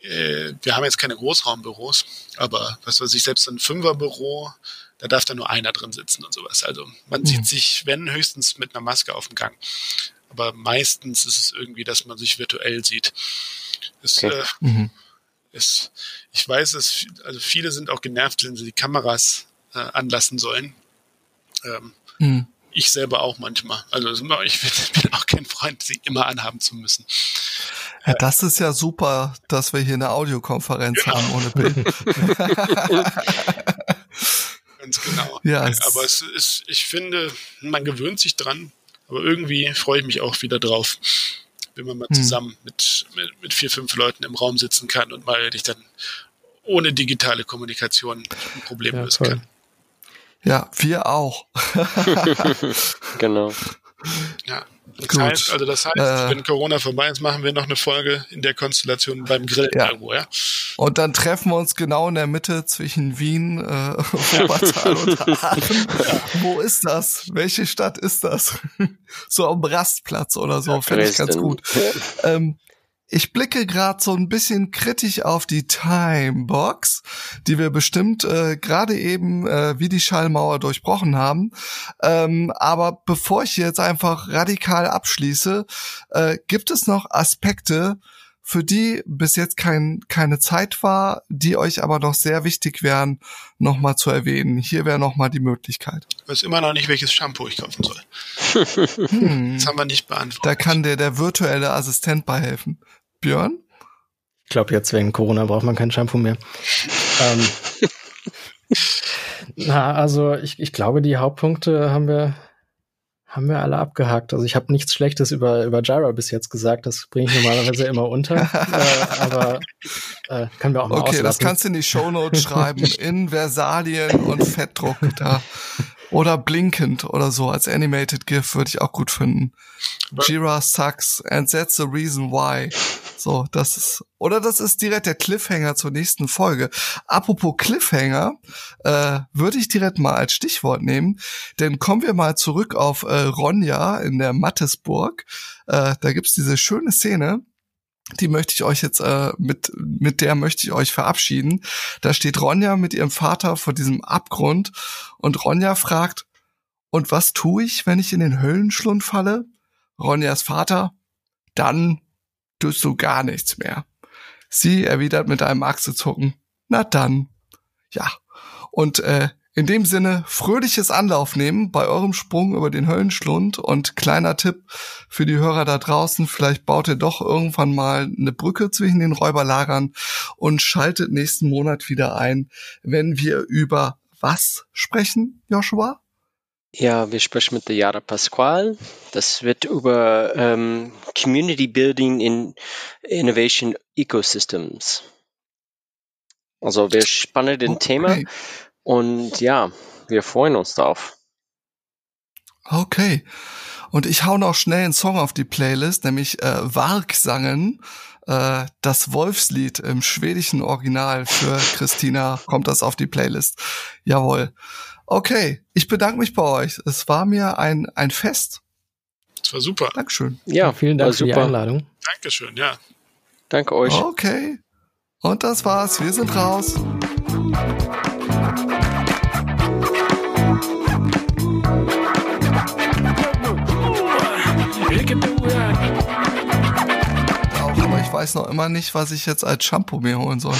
äh, wir haben jetzt keine Großraumbüros, aber was weiß ich, selbst ein Fünferbüro, da darf da nur einer drin sitzen und sowas. Also man mhm. sieht sich, wenn höchstens mit einer Maske auf dem Gang. Aber meistens ist es irgendwie, dass man sich virtuell sieht. Es, okay. äh, mhm. es, ich weiß, dass also viele sind auch genervt, wenn sie die Kameras äh, anlassen sollen ähm, hm. Ich selber auch manchmal. Also ich bin auch kein Freund, sie immer anhaben zu müssen. Ja, das ist ja super, dass wir hier eine Audiokonferenz genau. haben ohne Bild. Ganz genau. Ja, aber es ist, ich finde, man gewöhnt sich dran, aber irgendwie freue ich mich auch wieder drauf, wenn man mal hm. zusammen mit, mit, mit, vier, fünf Leuten im Raum sitzen kann und mal dich dann ohne digitale Kommunikation ein Problem ja, lösen kann. Ja, wir auch. genau. Ja. Das Gut. heißt, also das heißt, äh, wenn Corona vorbei ist, machen wir noch eine Folge in der Konstellation beim Grill ja. irgendwo, ja. Und dann treffen wir uns genau in der Mitte zwischen Wien, äh, Wuppertal und Aachen. Wo ist das? Welche Stadt ist das? so am Rastplatz oder so, ja, fände ich ganz gut. Ähm, ich blicke gerade so ein bisschen kritisch auf die Timebox, die wir bestimmt äh, gerade eben äh, wie die Schallmauer durchbrochen haben. Ähm, aber bevor ich jetzt einfach radikal abschließe, äh, gibt es noch Aspekte, für die bis jetzt kein, keine Zeit war, die euch aber noch sehr wichtig wären, nochmal zu erwähnen. Hier wäre nochmal die Möglichkeit. Ich weiß immer noch nicht, welches Shampoo ich kaufen soll. hm. Das haben wir nicht beantwortet. Da kann dir der virtuelle Assistent bei helfen. Björn? Ich glaube, jetzt wegen Corona braucht man kein Shampoo mehr. ähm, na, also ich, ich glaube, die Hauptpunkte haben wir haben wir alle abgehakt. Also ich habe nichts Schlechtes über, über Jira bis jetzt gesagt. Das bringe ich normalerweise immer unter. äh, aber äh, können wir auch mal Okay, auslassen. das kannst du in die Shownotes schreiben. In Versalien und Fettdruck da. Oder blinkend oder so als Animated GIF würde ich auch gut finden. Jira sucks and that's the reason why. So, das ist, oder das ist direkt der Cliffhanger zur nächsten Folge. Apropos Cliffhanger, äh, würde ich direkt mal als Stichwort nehmen, denn kommen wir mal zurück auf äh, Ronja in der Mattesburg. Äh, da gibt's diese schöne Szene, die möchte ich euch jetzt äh, mit mit der möchte ich euch verabschieden. Da steht Ronja mit ihrem Vater vor diesem Abgrund und Ronja fragt: Und was tue ich, wenn ich in den Höllenschlund falle? Ronjas Vater: Dann tust du gar nichts mehr. Sie erwidert mit einem Achselzucken: Na dann, ja. Und äh, in dem Sinne, fröhliches Anlauf nehmen bei eurem Sprung über den Höllenschlund und kleiner Tipp für die Hörer da draußen, vielleicht baut ihr doch irgendwann mal eine Brücke zwischen den Räuberlagern und schaltet nächsten Monat wieder ein, wenn wir über was sprechen, Joshua? Ja, wir sprechen mit der Yara Pasquale. Das wird über ähm, Community Building in Innovation Ecosystems. Also wir spannen den okay. Thema und ja, wir freuen uns darauf. Okay. Und ich hau noch schnell einen Song auf die Playlist, nämlich äh, Wargsangen, äh, das Wolfslied im schwedischen Original für Christina kommt das auf die Playlist. Jawohl. Okay, ich bedanke mich bei euch. Es war mir ein, ein Fest. Das war super. Dankeschön. Ja, vielen Dank für die Einladung. Dankeschön, ja. Danke euch. Okay. Und das war's. Wir sind raus. Ich weiß noch immer nicht, was ich jetzt als Shampoo mir holen soll.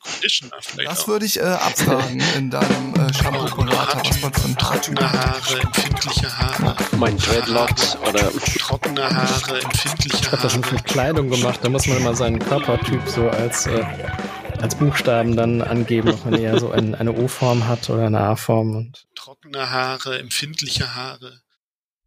Conditioner vielleicht Das auch. würde ich äh, abfragen in deinem äh, Shampoo-Berater, was man für Haartyp Trockene. Haare, empfindliche Haare. Mein Dreadlocks oder Trockene Haare, empfindliche Ich habe das Haare. mit Kleidung gemacht. Da muss man immer seinen Körpertyp so als, äh, als Buchstaben dann angeben, ob man eher so ein, eine O-Form hat oder eine A-Form. Und Trockene Haare, empfindliche Haare.